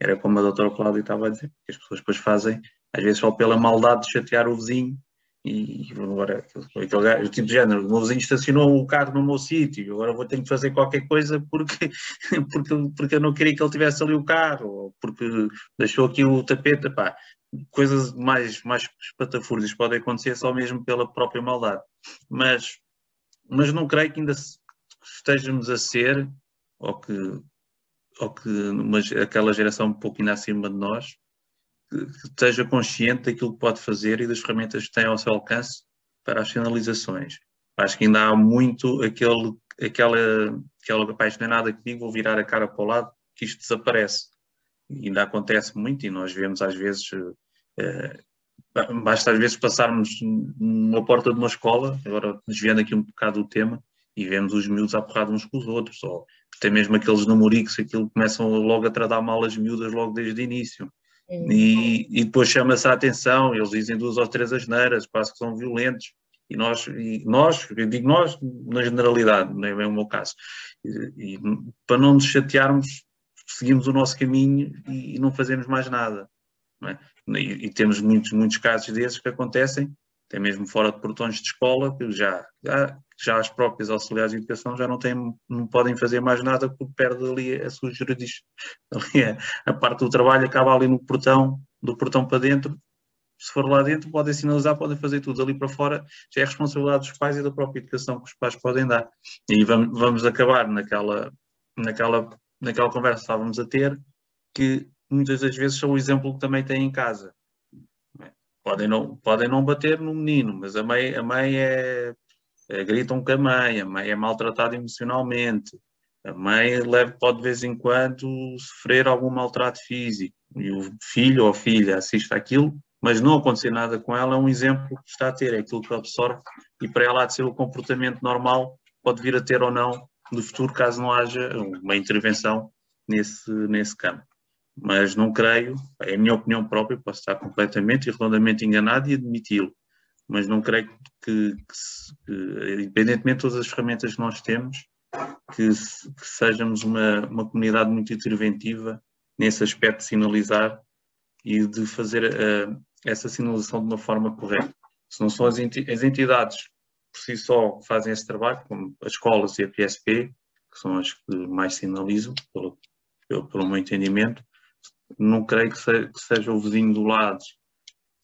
era como a doutora Cláudia estava a dizer, que as pessoas depois fazem, às vezes só pela maldade de chatear o vizinho, e agora aquele, tipo de género, o meu vizinho estacionou o carro no meu sítio, agora vou ter que fazer qualquer coisa porque, <laughs> porque, porque eu não queria que ele tivesse ali o carro, ou porque deixou aqui o tapete, pá, coisas mais, mais espatafúrdias podem acontecer só mesmo pela própria maldade. Mas, mas não creio que ainda estejamos a ser, ou que ou que uma, aquela geração um pouco ainda acima de nós que, que esteja consciente daquilo que pode fazer e das ferramentas que tem ao seu alcance para as finalizações. Acho que ainda há muito aquele, aquela, aquela apaixonada que digo, vou virar a cara para o lado, que isto desaparece. E ainda acontece muito e nós vemos às vezes, eh, basta às vezes passarmos numa porta de uma escola, agora desviando aqui um bocado do tema, e vemos os miúdos a uns com os outros, ou tem mesmo aqueles namoricos, aquilo começam logo a tratar mal as miúdas logo desde o início. E, e, depois chama-se a atenção, eles dizem duas ou três asneiras, quase que são violentos. E nós, e nós, eu digo nós na generalidade, não é o meu caso. E, e, para não nos chatearmos, seguimos o nosso caminho e, e não fazemos mais nada. É? E, temos muitos, muitos casos desses que acontecem, até mesmo fora de portões de escola, que já, já já as próprias auxiliares de educação já não, têm, não podem fazer mais nada porque perde ali a sua jurisdição. <laughs> Ali a, parte do trabalho acaba ali no portão, do portão para dentro. Se for lá dentro, podem sinalizar, podem fazer tudo. Ali para fora já é responsabilidade dos pais e da própria educação que os pais podem dar. E vamos, vamos acabar naquela, naquela, naquela conversa que estávamos a ter, que muitas das vezes são o exemplo que também têm em casa. Podem não, podem não bater no menino, mas a mãe, a mãe é gritam com a mãe, a mãe é maltratada emocionalmente, a mãe leva, pode de vez em quando sofrer algum maltrato físico. E o filho ou a filha assiste aquilo, mas não acontecer nada com ela é um exemplo que está a ter, é aquilo que absorve e para ela há de ser o comportamento normal, pode vir a ter ou não no futuro, caso não haja uma intervenção nesse, nesse campo. Mas não creio, é a minha opinião própria, posso estar completamente e redondamente enganado e admiti-lo, mas não creio que, que, que, independentemente de todas as ferramentas que nós temos, que, que sejamos uma, uma comunidade muito interventiva nesse aspecto de sinalizar e de fazer uh, essa sinalização de uma forma correta. Se não são as entidades por si só que fazem esse trabalho, como as escolas e a PSP, que são as que mais sinalizam, pelo, pelo, pelo meu entendimento, não creio que, se, que seja o vizinho do lado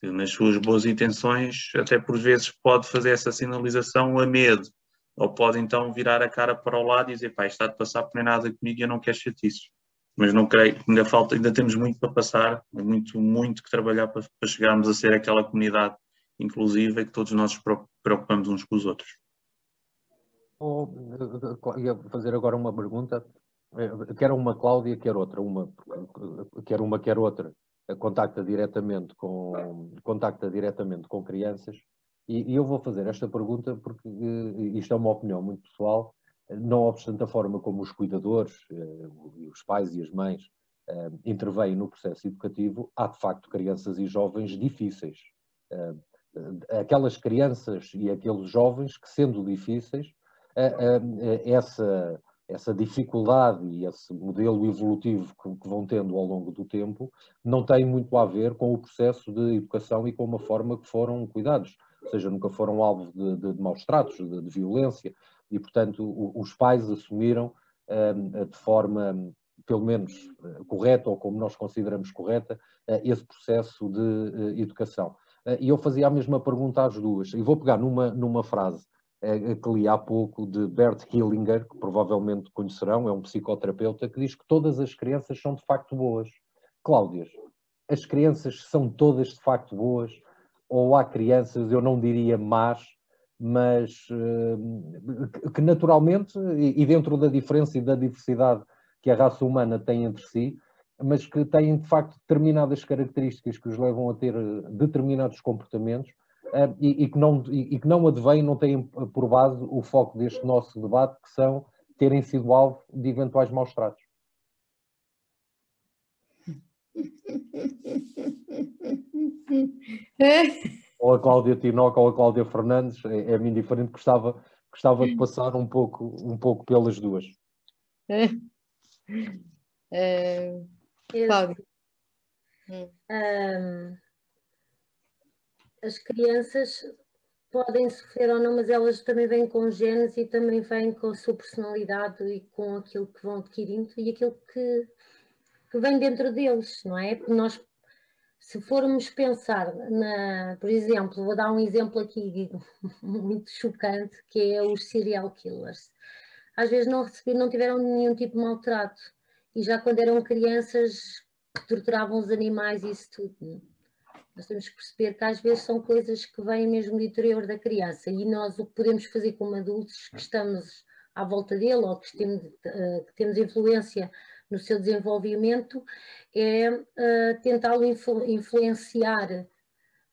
que nas suas boas intenções, até por vezes pode fazer essa sinalização a medo, ou pode então virar a cara para o lado e dizer, pá, está de passar por nem nada comigo e eu não quero chatices. Mas não creio, ainda falta, ainda temos muito para passar, muito, muito que trabalhar para, para chegarmos a ser aquela comunidade inclusiva e que todos nós nos preocupamos uns com os outros. Oh, ia fazer agora uma pergunta, quer uma Cláudia, quer outra, uma, quer uma, quer outra contacta diretamente com, contacta diretamente com crianças e, e, eu vou fazer esta pergunta porque uh, isto é uma opinião muito pessoal, não obstante a forma como os cuidadores, os pais e as mães intervêm no processo educativo, há de facto crianças e jovens difíceis. aquelas crianças e aqueles jovens que, sendo difíceis, essa, essa dificuldade e esse modelo evolutivo que, que, vão tendo ao longo do tempo não tem muito a ver com o processo de educação e com a forma que foram cuidados, ou seja, nunca foram alvo de, de, de maus tratos, de, de, violência, e portanto o, os pais assumiram um, de forma pelo menos uh, correta ou como nós consideramos correta uh, esse processo de uh, educação. E eu fazia a mesma pergunta às duas, e vou pegar numa, numa frase que li há pouco de Bert Hillinger, que provavelmente conhecerão, é um psicoterapeuta, que diz que todas as crianças são de facto boas. Cláudias, as crianças são todas de facto boas? Ou há crianças, eu não diria más, mas uh, que naturalmente, e dentro da diferença e da diversidade que a raça humana tem entre si, mas que têm de facto determinadas características que os levam a ter eh, determinados comportamentos e, e, que não, e, e, que não advêm, não têm por base o foco deste nosso debate, que são terem sido alvo de eventuais maus tratos. ou a Cláudia Tinoco ou a Cláudia Fernandes, é, é-me indiferente, gostava, gostava de passar um pouco, um pouco pelas duas. É, Cláudia. Um, as crianças podem sofrer ou não, mas elas também vêm com genes e também vêm com a sua personalidade e com aquilo que vão adquirindo e aquilo que, que vem dentro deles, não é? Nós, se formos pensar, na, por exemplo, vou dar um exemplo aqui <laughs> muito chocante, que é os serial killers. Às vezes não receberam, não tiveram nenhum tipo de maltrato e já quando eram crianças torturavam os animais e isso tudo nós temos que perceber que às vezes são coisas que vêm mesmo do interior da criança e nós o que podemos fazer como adultos que estamos à volta dele ou que temos, uh, que temos influência no seu desenvolvimento é uh, tentá-lo influ influenciar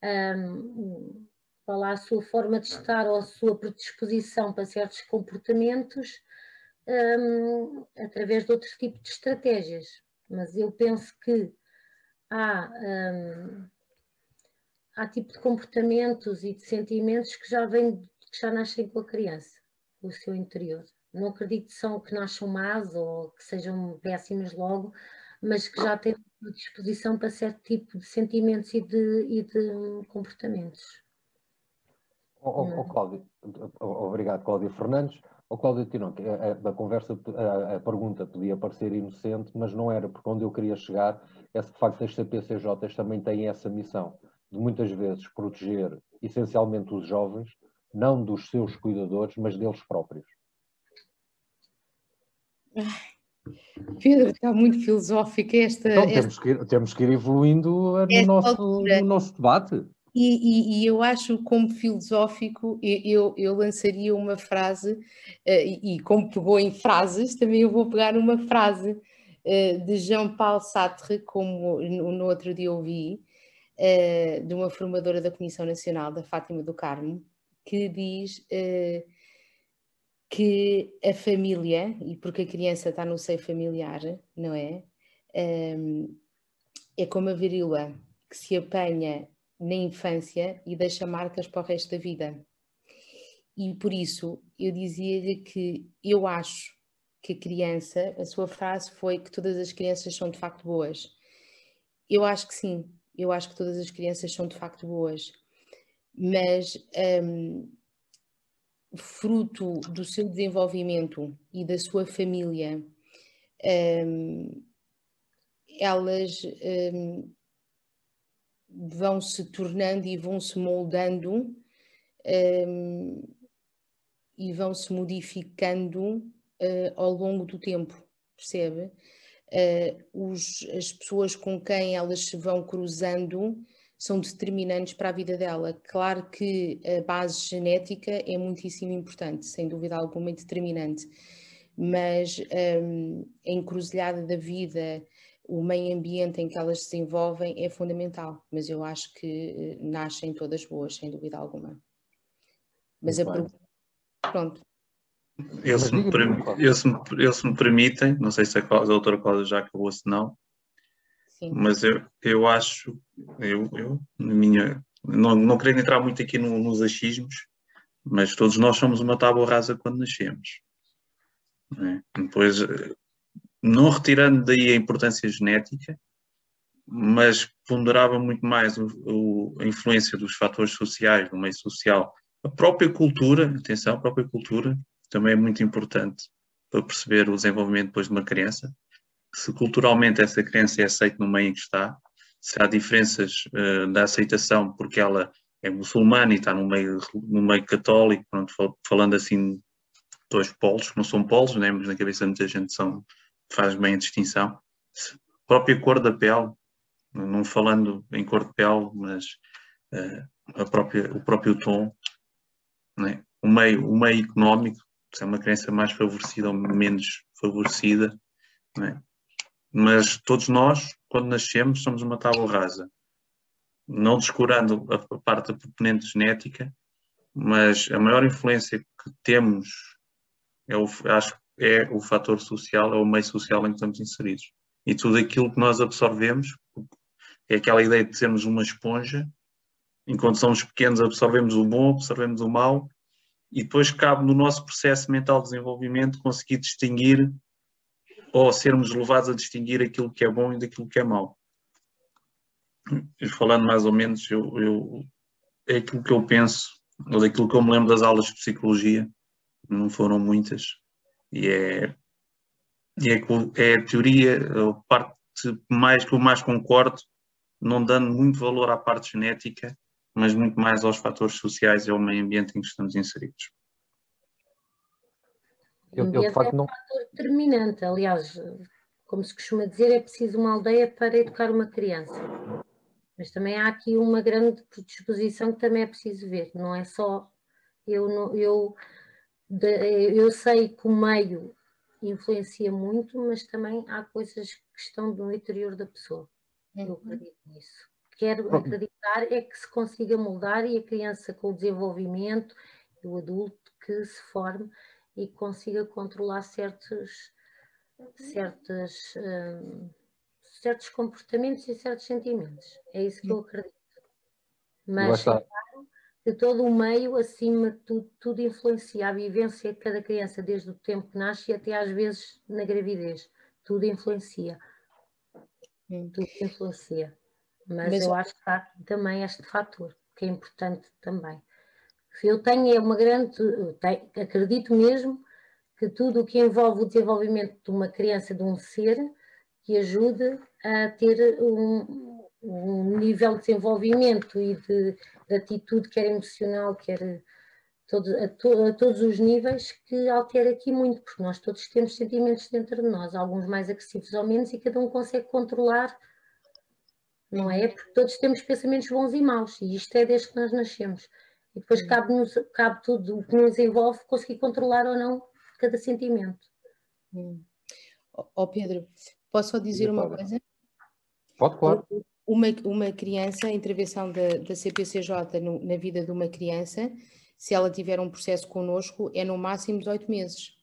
um, lá, a sua forma de estar ou a sua predisposição para certos comportamentos um, através de outro tipo de estratégias. Mas eu penso que há um, há tipo de comportamentos e de sentimentos que já vêm, que já nascem com a criança, com o seu interior. Não acredito que são que nasçam más ou que sejam péssimas logo, mas que já têm disposição para certo tipo de sentimentos e de, e de comportamentos. Oh, oh, oh Cláudio, obrigado, Cláudia Fernandes. O oh, Cláudio Tinoco, a, a, conversa, a, a, pergunta podia parecer inocente, mas não era, porque onde eu queria chegar é que, de facto, as CPCJs também têm essa missão de muitas vezes proteger essencialmente os jovens, não dos seus cuidadores, mas deles próprios. Pedro, está muito filosófico esta. Então, esta... Temos, que ir, temos que ir evoluindo no nosso, no nosso debate. E, e, e, eu acho, como filosófico, eu, eu lançaria uma frase, eh, e, e como pegou em frases, também eu vou pegar uma frase eh, de Jean-Paul Sartre, como no, no outro dia ouvi, uh, de uma formadora da Comissão Nacional, da Fátima do Carmo, que diz uh, que a família, e porque a criança está no seio familiar, não é? Um, eh, é como a viríola que se apanha na infância e deixa marcas para o resto da vida. E por isso eu dizia-lhe que eu acho que a criança, a sua frase foi que todas as crianças são de facto boas. Eu acho que sim, eu acho que todas as crianças são de facto boas, mas um, fruto do seu desenvolvimento e da sua família, um, elas um, vão se tornando e vão se moldando hum, e vão se modificando uh, ao longo do tempo, percebe? Uh, os, as pessoas com quem elas se vão cruzando são determinantes para a vida dela. Claro que a base genética é muitíssimo importante, sem dúvida alguma, e determinante, mas um, a encruzilhada da vida, o meio ambiente em que elas se desenvolvem é fundamental, mas eu acho que uh, nascem todas boas, sem dúvida alguma. Mas Muito a pergunta. Pronto. Eu se, me, eu, se me, eu se me permitem, não sei se a, a doutora Cláudia já acabou, se não, Sim. mas eu, eu acho, eu, eu minha, não, não querendo entrar muito aqui no, nos achismos, mas todos nós somos uma tábua rasa quando nascemos. É? Depois, não retirando daí a importância genética, mas ponderava muito mais o, o, a influência dos fatores sociais, do meio social. A própria cultura, atenção, a própria cultura também é muito importante para perceber o desenvolvimento depois de uma criança. Se culturalmente essa criança é aceita no meio em que está, se há diferenças uh, da aceitação porque ela é muçulmana e está no meio, no meio católico, pronto, falando assim dois polos, não são polos, né, mas na cabeça de muita gente são, faz bem a distinção. A própria cor da pele, não falando em cor de pele, mas uh, a própria, o próprio tom, né? o, meio, o meio económico, se é uma criança mais favorecida ou menos favorecida, né? mas todos nós, quando nascemos, somos uma tábua rasa. Não descurando a, parte da componente genética, mas a maior influência que temos é o, acho é o fator social, é o meio social em que estamos inseridos. E tudo aquilo que nós absorvemos, é aquela ideia de sermos uma esponja, enquanto somos pequenos absorvemos o bom, absorvemos o mau, e depois cabe no nosso processo mental de desenvolvimento conseguir distinguir ou sermos levados a distinguir aquilo que é bom e daquilo que é mau. E falando mais ou menos, eu, eu, é aquilo que eu penso, ou daquilo que eu me lembro das aulas de psicologia, não foram muitas, e é, e é, é a teoria, a parte mais que eu mais concordo, não dando muito valor à parte genética, mas muito mais aos fatores sociais e ao meio ambiente em que estamos inseridos. Eu, eu, de facto, é um fator determinante. Aliás, como se costuma dizer, é preciso uma aldeia para educar uma criança. Mas também há aqui uma grande predisposição que também é preciso ver. Não é só eu, eu, eu sei que o meio influencia muito, mas também há coisas que estão no interior da pessoa. Eu uhum. acredito nisso. Quero acreditar é que se consiga moldar e a criança com o desenvolvimento, o adulto que se forme, e consiga controlar certos, certos, um, certos comportamentos e certos sentimentos. É isso que eu acredito. Mas claro, que todo o meio, acima de tudo, tudo influencia a vivência de cada criança, desde o tempo que nasce até às vezes na gravidez. Tudo influencia. Tudo influencia. Mas, Mas eu acho que há também este fator, que é importante também. Eu tenho é uma grande, tenho, acredito mesmo que tudo o que envolve o desenvolvimento de uma criança, de um ser, que ajude a ter um, um nível de desenvolvimento e de, de, atitude, quer emocional, quer todo, a, to, a, todos os níveis, que altera aqui muito, porque nós todos temos sentimentos dentro de nós, alguns mais agressivos ou menos, e cada um consegue controlar, não é? Porque todos temos pensamentos bons e maus, e isto é desde que nós nascemos. E depois cabe-nos, cabe tudo o que nos envolve conseguir controlar ou não cada sentimento. Hum. Ó oh, Pedro, posso só dizer uma coisa? Pode, claro. Uma, uma criança, a intervenção da, da CPCJ no, na vida de uma criança, se ela tiver um processo connosco, é no máximo 18 meses.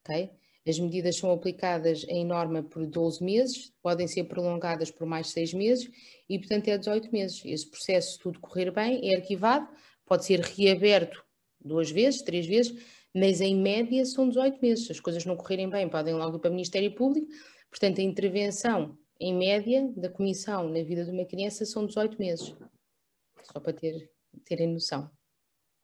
Ok? As medidas são aplicadas em norma por 12 meses, podem ser prolongadas por mais 6 meses e, portanto, é 18 meses. Esse processo, se tudo correr bem, é arquivado, pode ser reaberto duas vezes, três vezes, mas em média são 18 meses. Se as coisas não correrem bem, podem logo ir para o Ministério Público. Portanto, a intervenção em média da comissão na vida de uma criança são 18 meses. Só para ter, terem noção.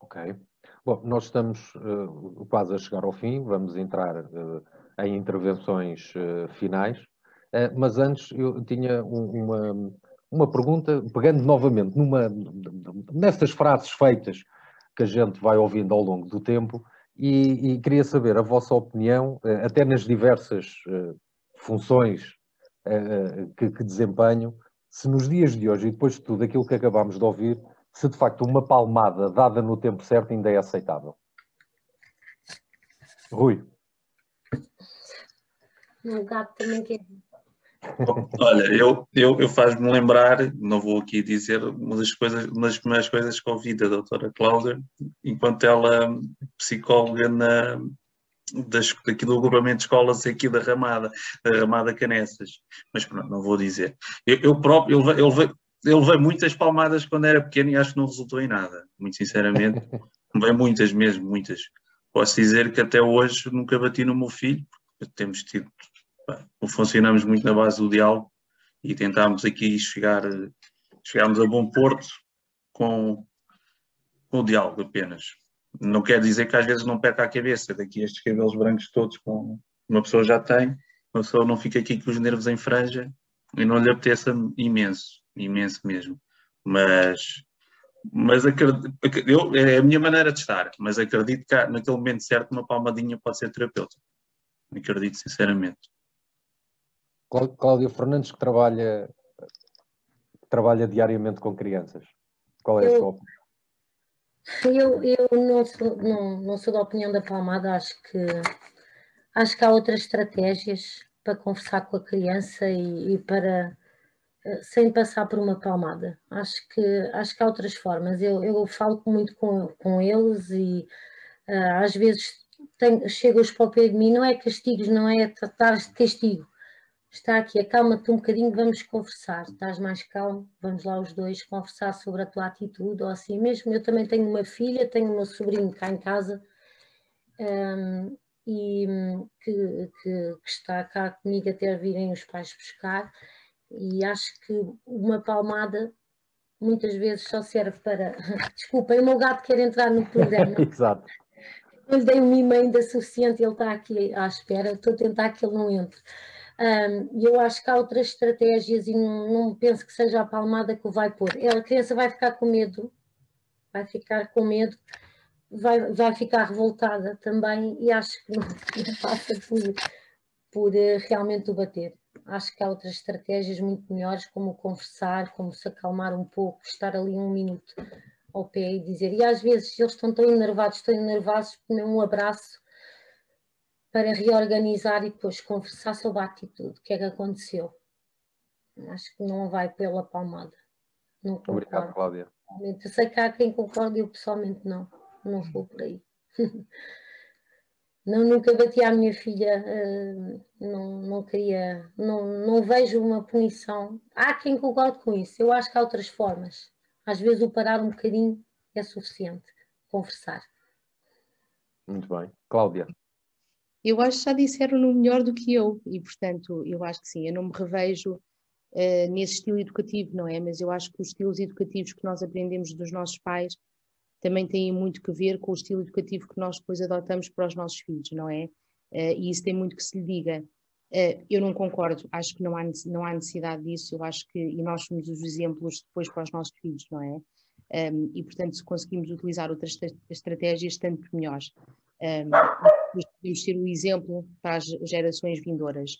Ok. Bom, nós estamos uh, quase a chegar ao fim, vamos entrar uh, em intervenções uh, finais, mas antes eu tinha um, uma, uma pergunta, pegando novamente numa, nessas frases feitas que a gente vai ouvindo ao longo do tempo, e, e queria saber a vossa opinião, até nas diversas funções que, que desempenham, se nos dias de hoje, e depois de tudo aquilo que acabámos de ouvir, se de facto uma palmada dada no tempo certo ainda é aceitável. Rui. O gato também quer. Olha, eu, eu, eu faz-me lembrar, não vou aqui dizer, uma das, coisas, uma das primeiras coisas que ouvi da doutora Cláudia, enquanto ela psicóloga na, das, aqui do agrupamento de escolas aqui da Ramada, da Ramada Canessas, mas pronto, não vou dizer. Eu, eu próprio, eu, eu, eu levei muitas palmadas quando era pequeno e acho que não resultou em nada, muito sinceramente. <laughs> levei muitas mesmo, muitas. posso dizer que até hoje nunca bati no meu filho, porque temos tido, funcionamos muito na base do diálogo e tentámos aqui chegar, chegarmos a bom porto com, com o diálogo apenas. Não quer dizer que às vezes não perca a cabeça, daqui estes cabelos brancos todos com uma pessoa já tem, uma pessoa não fica aqui com os nervos em franja e não lhe apeteça imenso, imenso mesmo. Mas mas acredito, eu, é a minha maneira de estar, mas acredito que naquele momento certo uma palmadinha pode ser terapeuta. Acredito sinceramente. Cláudia Fernandes que trabalha, que trabalha diariamente com crianças. Qual é a sua opinião? Eu, eu não, sou, não, não sou da opinião da palmada, acho que acho que há outras estratégias para conversar com a criança e, e para sem passar por uma palmada. Acho que, acho que há outras formas. Eu, eu falo muito com, com eles e uh, às vezes chegam-os para o pé de mim, não é castigos, não é tratar de castigo. Está aqui, acalma-te um bocadinho, vamos conversar. Estás mais calmo, vamos lá os dois conversar sobre a tua atitude ou assim mesmo. Eu também tenho uma filha, tenho o meu sobrinho cá em casa um, e que, que, que está cá comigo até virem os pais buscar e acho que uma palmada muitas vezes só serve para. <laughs> Desculpem, o meu gato quer entrar no programa. <laughs> Exato. Eu lhe dei um mimo ainda suficiente, ele está aqui à espera, estou a tentar que ele não entre. Um, eu acho que há outras estratégias e não, não, penso que seja a palmada que o vai pôr. A criança vai ficar com medo, vai ficar com medo, vai, vai ficar revoltada também e acho que não, <laughs> passa por, por uh, realmente o bater acho que há outras estratégias muito melhores, como conversar, como se acalmar um pouco, estar ali um minuto ao pé e dizer. E às vezes eles estão tão enervados, tão enervados, um abraço para reorganizar e depois conversar sobre a atitude, o que é que aconteceu. Acho que não vai pela palmada. Não concordo. Obrigado, Cláudia. Eu sei que há quem concorde, eu pessoalmente não. Não vou por aí. <laughs> Não, nunca bati à minha filha, uh, não, não queria, não, não vejo uma punição. Há quem concorde com isso, eu acho que há outras formas. Às vezes o parar um bocadinho é suficiente, conversar. Muito bem. Cláudia. Eu acho que já disseram no melhor do que eu, e portanto, eu acho que sim, eu não me revejo uh, nesse estilo educativo, não é? Mas eu acho que os estilos educativos que nós aprendemos dos nossos pais também têm muito que ver com o estilo educativo que nós depois adotamos para os nossos filhos, não é? Uh, e isso tem muito que se lhe diga. Uh, eu não concordo, acho que não há, não há necessidade disso, eu acho que, e nós somos os exemplos depois para os nossos filhos, não é? Um, ehm, e portanto, se conseguimos utilizar outras estratégias, tanto melhores. Um, ehm, podemos ser o exemplo para as gerações vindouras.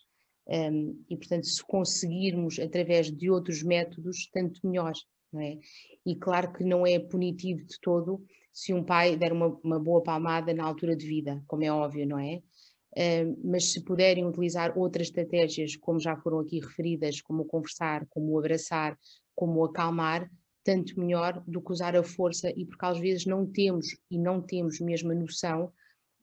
Um, e portanto, se conseguirmos através de outros métodos, tanto melhor não é? E claro que não é punitivo de todo se um pai der uma, uma boa palmada na altura de vida, como é óbvio, não é? Mas se puderem utilizar outras estratégias, como já foram aqui referidas, como o conversar, como o abraçar, como o acalmar, tanto melhor do que usar a força, e porque às vezes não temos e não temos mesmo a noção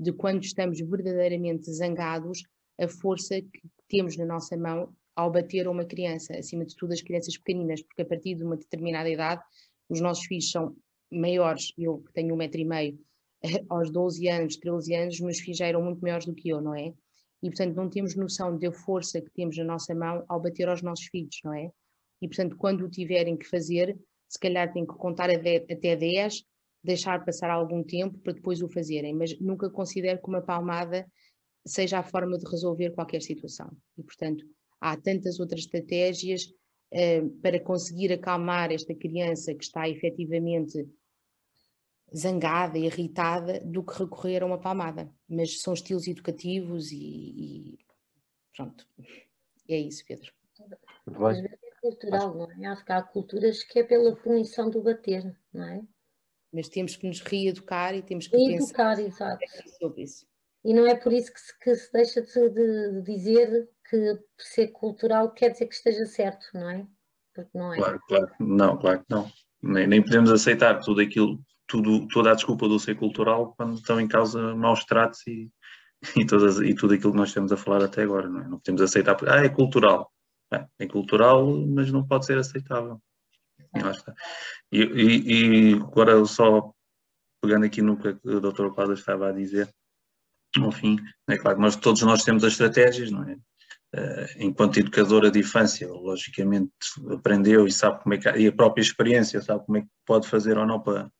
de quando estamos verdadeiramente zangados, a força que temos na nossa mão ao bater uma criança, acima de tudo as crianças pequeninas, porque a partir de uma determinada idade, os nossos filhos são maiores, eu que tenho um metro e meio, <laughs> aos 12 anos, 13 anos, os meus filhos já eram muito maiores do que eu, não é? E portanto não temos noção da força que temos na nossa mão ao bater aos nossos filhos, não é? E portanto quando o tiverem que fazer, se calhar têm que contar até 10, deixar passar algum tempo para depois o fazerem, mas nunca considero que uma palmada seja a forma de resolver qualquer situação. E portanto há tantas outras estratégias uh, para conseguir acalmar esta criança que está efetivamente zangada, irritada, do que recorrer a uma palmada. Mas são estilos educativos e, e pronto. É isso, Pedro. Às vezes é cultural, não é? Acho que há culturas que é pela punição do bater, não é? Mas temos que nos reeducar e temos que reeducar, pensar exato. sobre isso. E não é por isso que se, que se deixa de, de, dizer que ser cultural quer dizer que esteja certo, não é? Porque não é. Claro, claro, não, claro que não. Nem, nem podemos aceitar tudo aquilo, tudo, toda a desculpa do ser cultural quando estão em causa maus tratos e, e, todas, e tudo aquilo que nós estamos a falar até agora, não é? Não podemos aceitar, porque, ah, é cultural. É, é cultural, mas não pode ser aceitável. E, e, e agora só pegando aqui no que o Dr. Quadras estava a dizer, ao fim. É claro que nós, todos nós temos as estratégias, não é? Uh, enquanto educadora de infância, logicamente aprendeu e sabe como é que, e a própria experiência sabe como é que pode fazer ou não para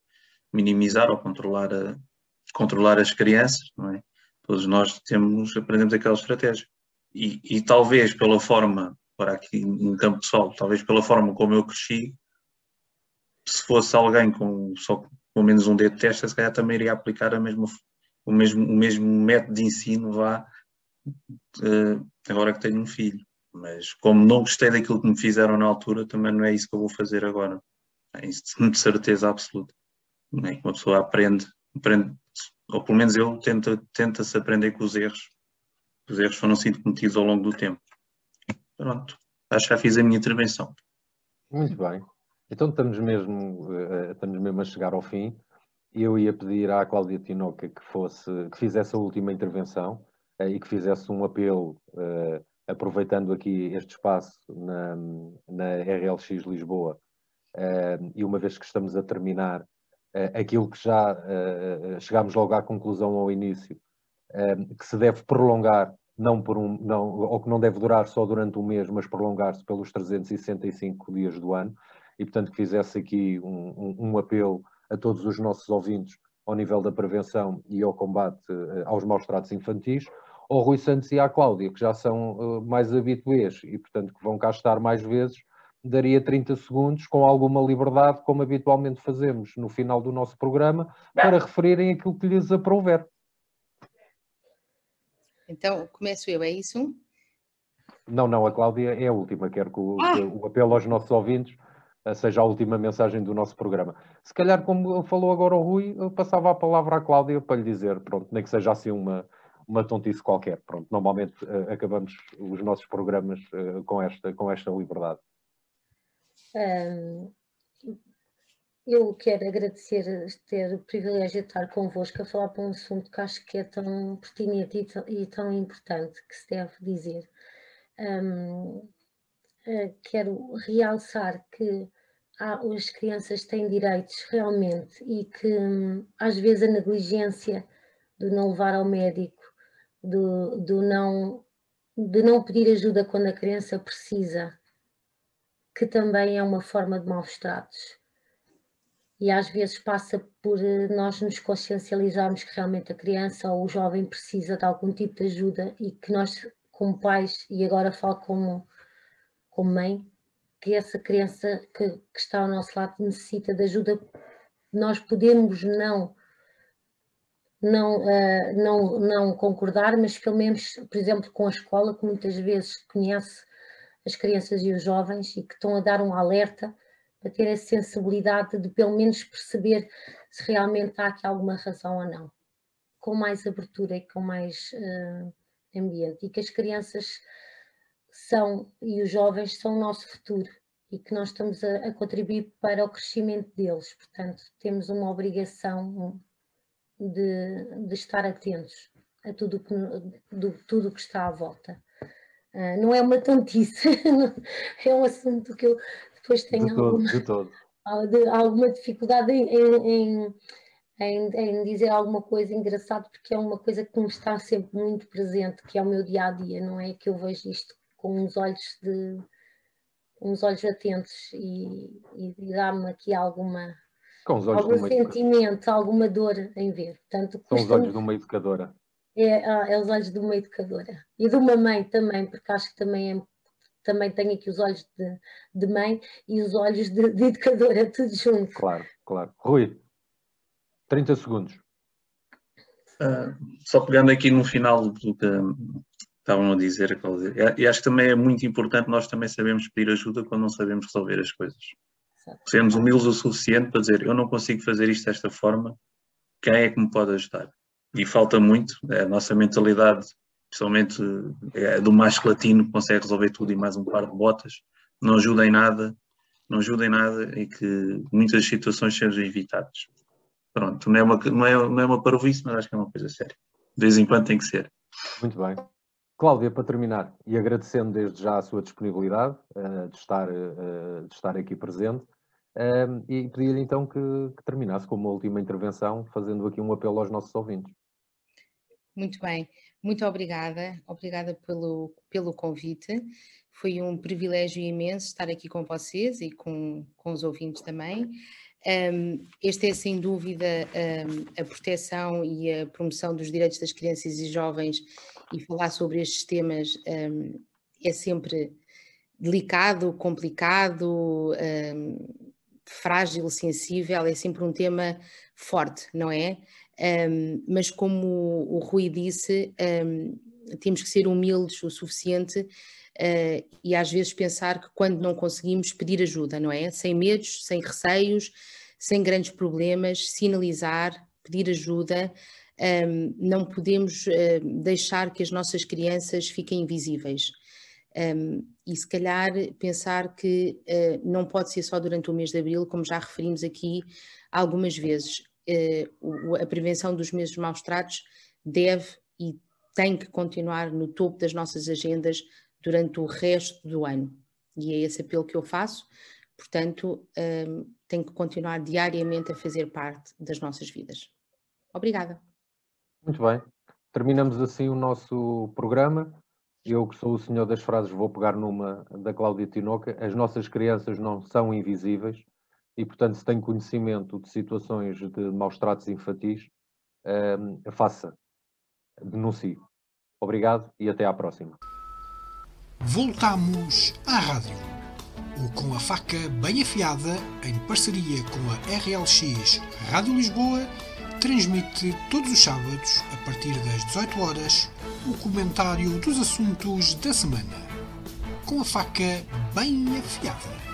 minimizar ou controlar, a, controlar as crianças, não é? Todos nós temos, aprendemos aquela estratégia. E, e talvez pela forma, para aqui em campo de sol, talvez pela forma como eu cresci, se fosse alguém com só com menos um dedo de testa, se calhar também iria aplicar a mesma, o, mesmo, o mesmo método de ensino vá uh, agora que tenho um filho. Mas como não gostei daquilo que me fizeram na altura, também não é isso que eu vou fazer agora. É isso <laughs> de certeza absoluta. É? Uma pessoa aprende, aprende, ou pelo menos eu tenta, tenta-se aprender com os erros. Os erros foram sendo cometidos ao longo do tempo. Pronto, acho que já fiz a minha intervenção. Muito bem. Então estamos mesmo, uh, estamos mesmo a chegar ao fim. Eu ia pedir à Cláudia Tinoca que fosse, que fizesse a última intervenção uh, e que fizesse um apelo, uh, aproveitando aqui este espaço na, na RLX Lisboa, e uma vez que estamos a terminar, aquilo que já chegámos logo à conclusão ao início, que se deve prolongar não por um, não, ou que não deve durar só durante um mês, mas prolongar-se pelos 365 dias do ano e, portanto, que fizesse aqui um, um, um, apelo a todos os nossos ouvintes ao nível da prevenção e ao combate uh, aos maus tratos infantis, ao Rui Santos e à Cláudia, que já são uh, mais habituês e, portanto, que vão cá estar mais vezes, daria 30 segundos com alguma liberdade, como habitualmente fazemos no final do nosso programa, para referirem aquilo que lhes aprouver. Então, começo eu, é isso? Não, não, a Cláudia é a última. Quero que o, ah! o apelo aos nossos ouvintes seja a última mensagem do nosso programa. Se calhar, como falou agora o Rui, eu passava a palavra à Cláudia para lhe dizer, pronto, nem que seja assim uma, uma tontice qualquer. Pronto, normalmente uh, acabamos os nossos programas uh, com, esta, com esta liberdade. Um, eu quero agradecer ter o privilégio de estar convosco a falar para um assunto que acho que é tão pertinente e tão, importante que se deve dizer. Um, quero realçar que há, as crianças têm direitos realmente e que hum, às vezes a negligência de não levar ao médico, do, do não, de não pedir ajuda quando a criança precisa, que também é uma forma de maus tratos. E às vezes passa por eh, nós nos consciencializarmos que realmente a criança ou o jovem precisa de algum tipo de ajuda e que nós, como pais, e agora falo como como mãe, que essa criança que, que, está ao nosso lado necessita de ajuda, nós podemos não não, uh, não, não concordar, mas pelo menos, por exemplo, com a escola, que muitas vezes conhece as crianças e os jovens e que estão a dar um alerta para ter a sensibilidade de pelo menos perceber se realmente há aqui alguma razão ou não, com mais abertura e com mais uh, ambiente, e que as crianças são e os jovens são o nosso futuro e que nós estamos a, a contribuir para o crescimento deles. Portanto, temos uma obrigação de, de estar atentos a tudo que, do, tudo que está à volta. Uh, não é uma tontice, <laughs> é um assunto que eu depois tenho de todo, alguma, de. <laughs> De, alguma dificuldade em, em, em, em, dizer alguma coisa engraçada, porque é uma coisa que me está sempre muito presente, que é o meu dia a dia, não é que eu vejo isto com uns olhos de uns olhos atentos e, e dá-me aqui alguma algum sentimento, alguma dor em ver. Portanto, São os olhos de uma educadora. É, ah, é os olhos de uma educadora. E de uma mãe também, porque acho que também é, também tenho aqui os olhos de, de mãe e os olhos de, de, educadora, <laughs> tudo junto. Claro, claro. Rui, 30 segundos. Uh, só pegando aqui no final do que estavam a dizer. E acho que também é muito importante nós também sabemos pedir ajuda quando não sabemos resolver as coisas. Sermos humildes o suficiente para dizer eu não consigo fazer isto desta forma, quem é que me pode ajudar? E falta muito, é a nossa mentalidade, principalmente é do mais latino, que consegue resolver tudo e mais um par de botas, não ajuda em nada, não ajuda em nada e que muitas situações sejam evitadas. Pronto, não é uma, não é, não é uma parvoíce, mas acho que é uma coisa séria. De vez em quando tem que ser. Muito bem. Cláudia, para terminar, e agradecendo desde já a sua disponibilidade uh, de, estar, uh, de estar aqui presente, uh, e pedir-lhe então que, que, terminasse com uma última intervenção, fazendo aqui um apelo aos nossos ouvintes. Muito bem, muito obrigada, obrigada pelo, pelo convite. Foi um privilégio imenso estar aqui com vocês e com, com os ouvintes também. Um, este é, sem dúvida, um, a proteção e a promoção dos direitos das crianças e jovens e falar sobre estes temas um, é sempre delicado, complicado, frágil, sensível, é sempre um tema forte, não é? mas como o Rui disse, temos que ser humildes o suficiente uh, e às vezes pensar que quando não conseguimos pedir ajuda, não é? Sem medos, sem receios, sem grandes problemas, sinalizar, pedir ajuda. Um, ehm, não podemos uh, deixar que as nossas crianças fiquem invisíveis. Um, ehm, e se calhar pensar que uh, não pode ser só durante o mês de abril, como já referimos aqui algumas vezes. Uh, a prevenção dos meses maus tratos deve e tem que continuar no topo das nossas agendas durante o resto do ano. E é esse apelo que eu faço. Portanto, um, tem que continuar diariamente a fazer parte das nossas vidas. Obrigada. Muito bem. Terminamos assim o nosso programa. Eu, que sou o senhor das frases, vou pegar numa da Cláudia Tinoca. As nossas crianças não são invisíveis e, portanto, se tem conhecimento de situações de maus tratos infantis, um, faça, denuncie. Obrigado e até à próxima. Voltamos à rádio. O Com a Faca Bem Afiada, em parceria com a RLX Rádio Lisboa, transmite todos os sábados, a partir das 18 horas, o comentário dos assuntos da semana. Com a faca bem afiada.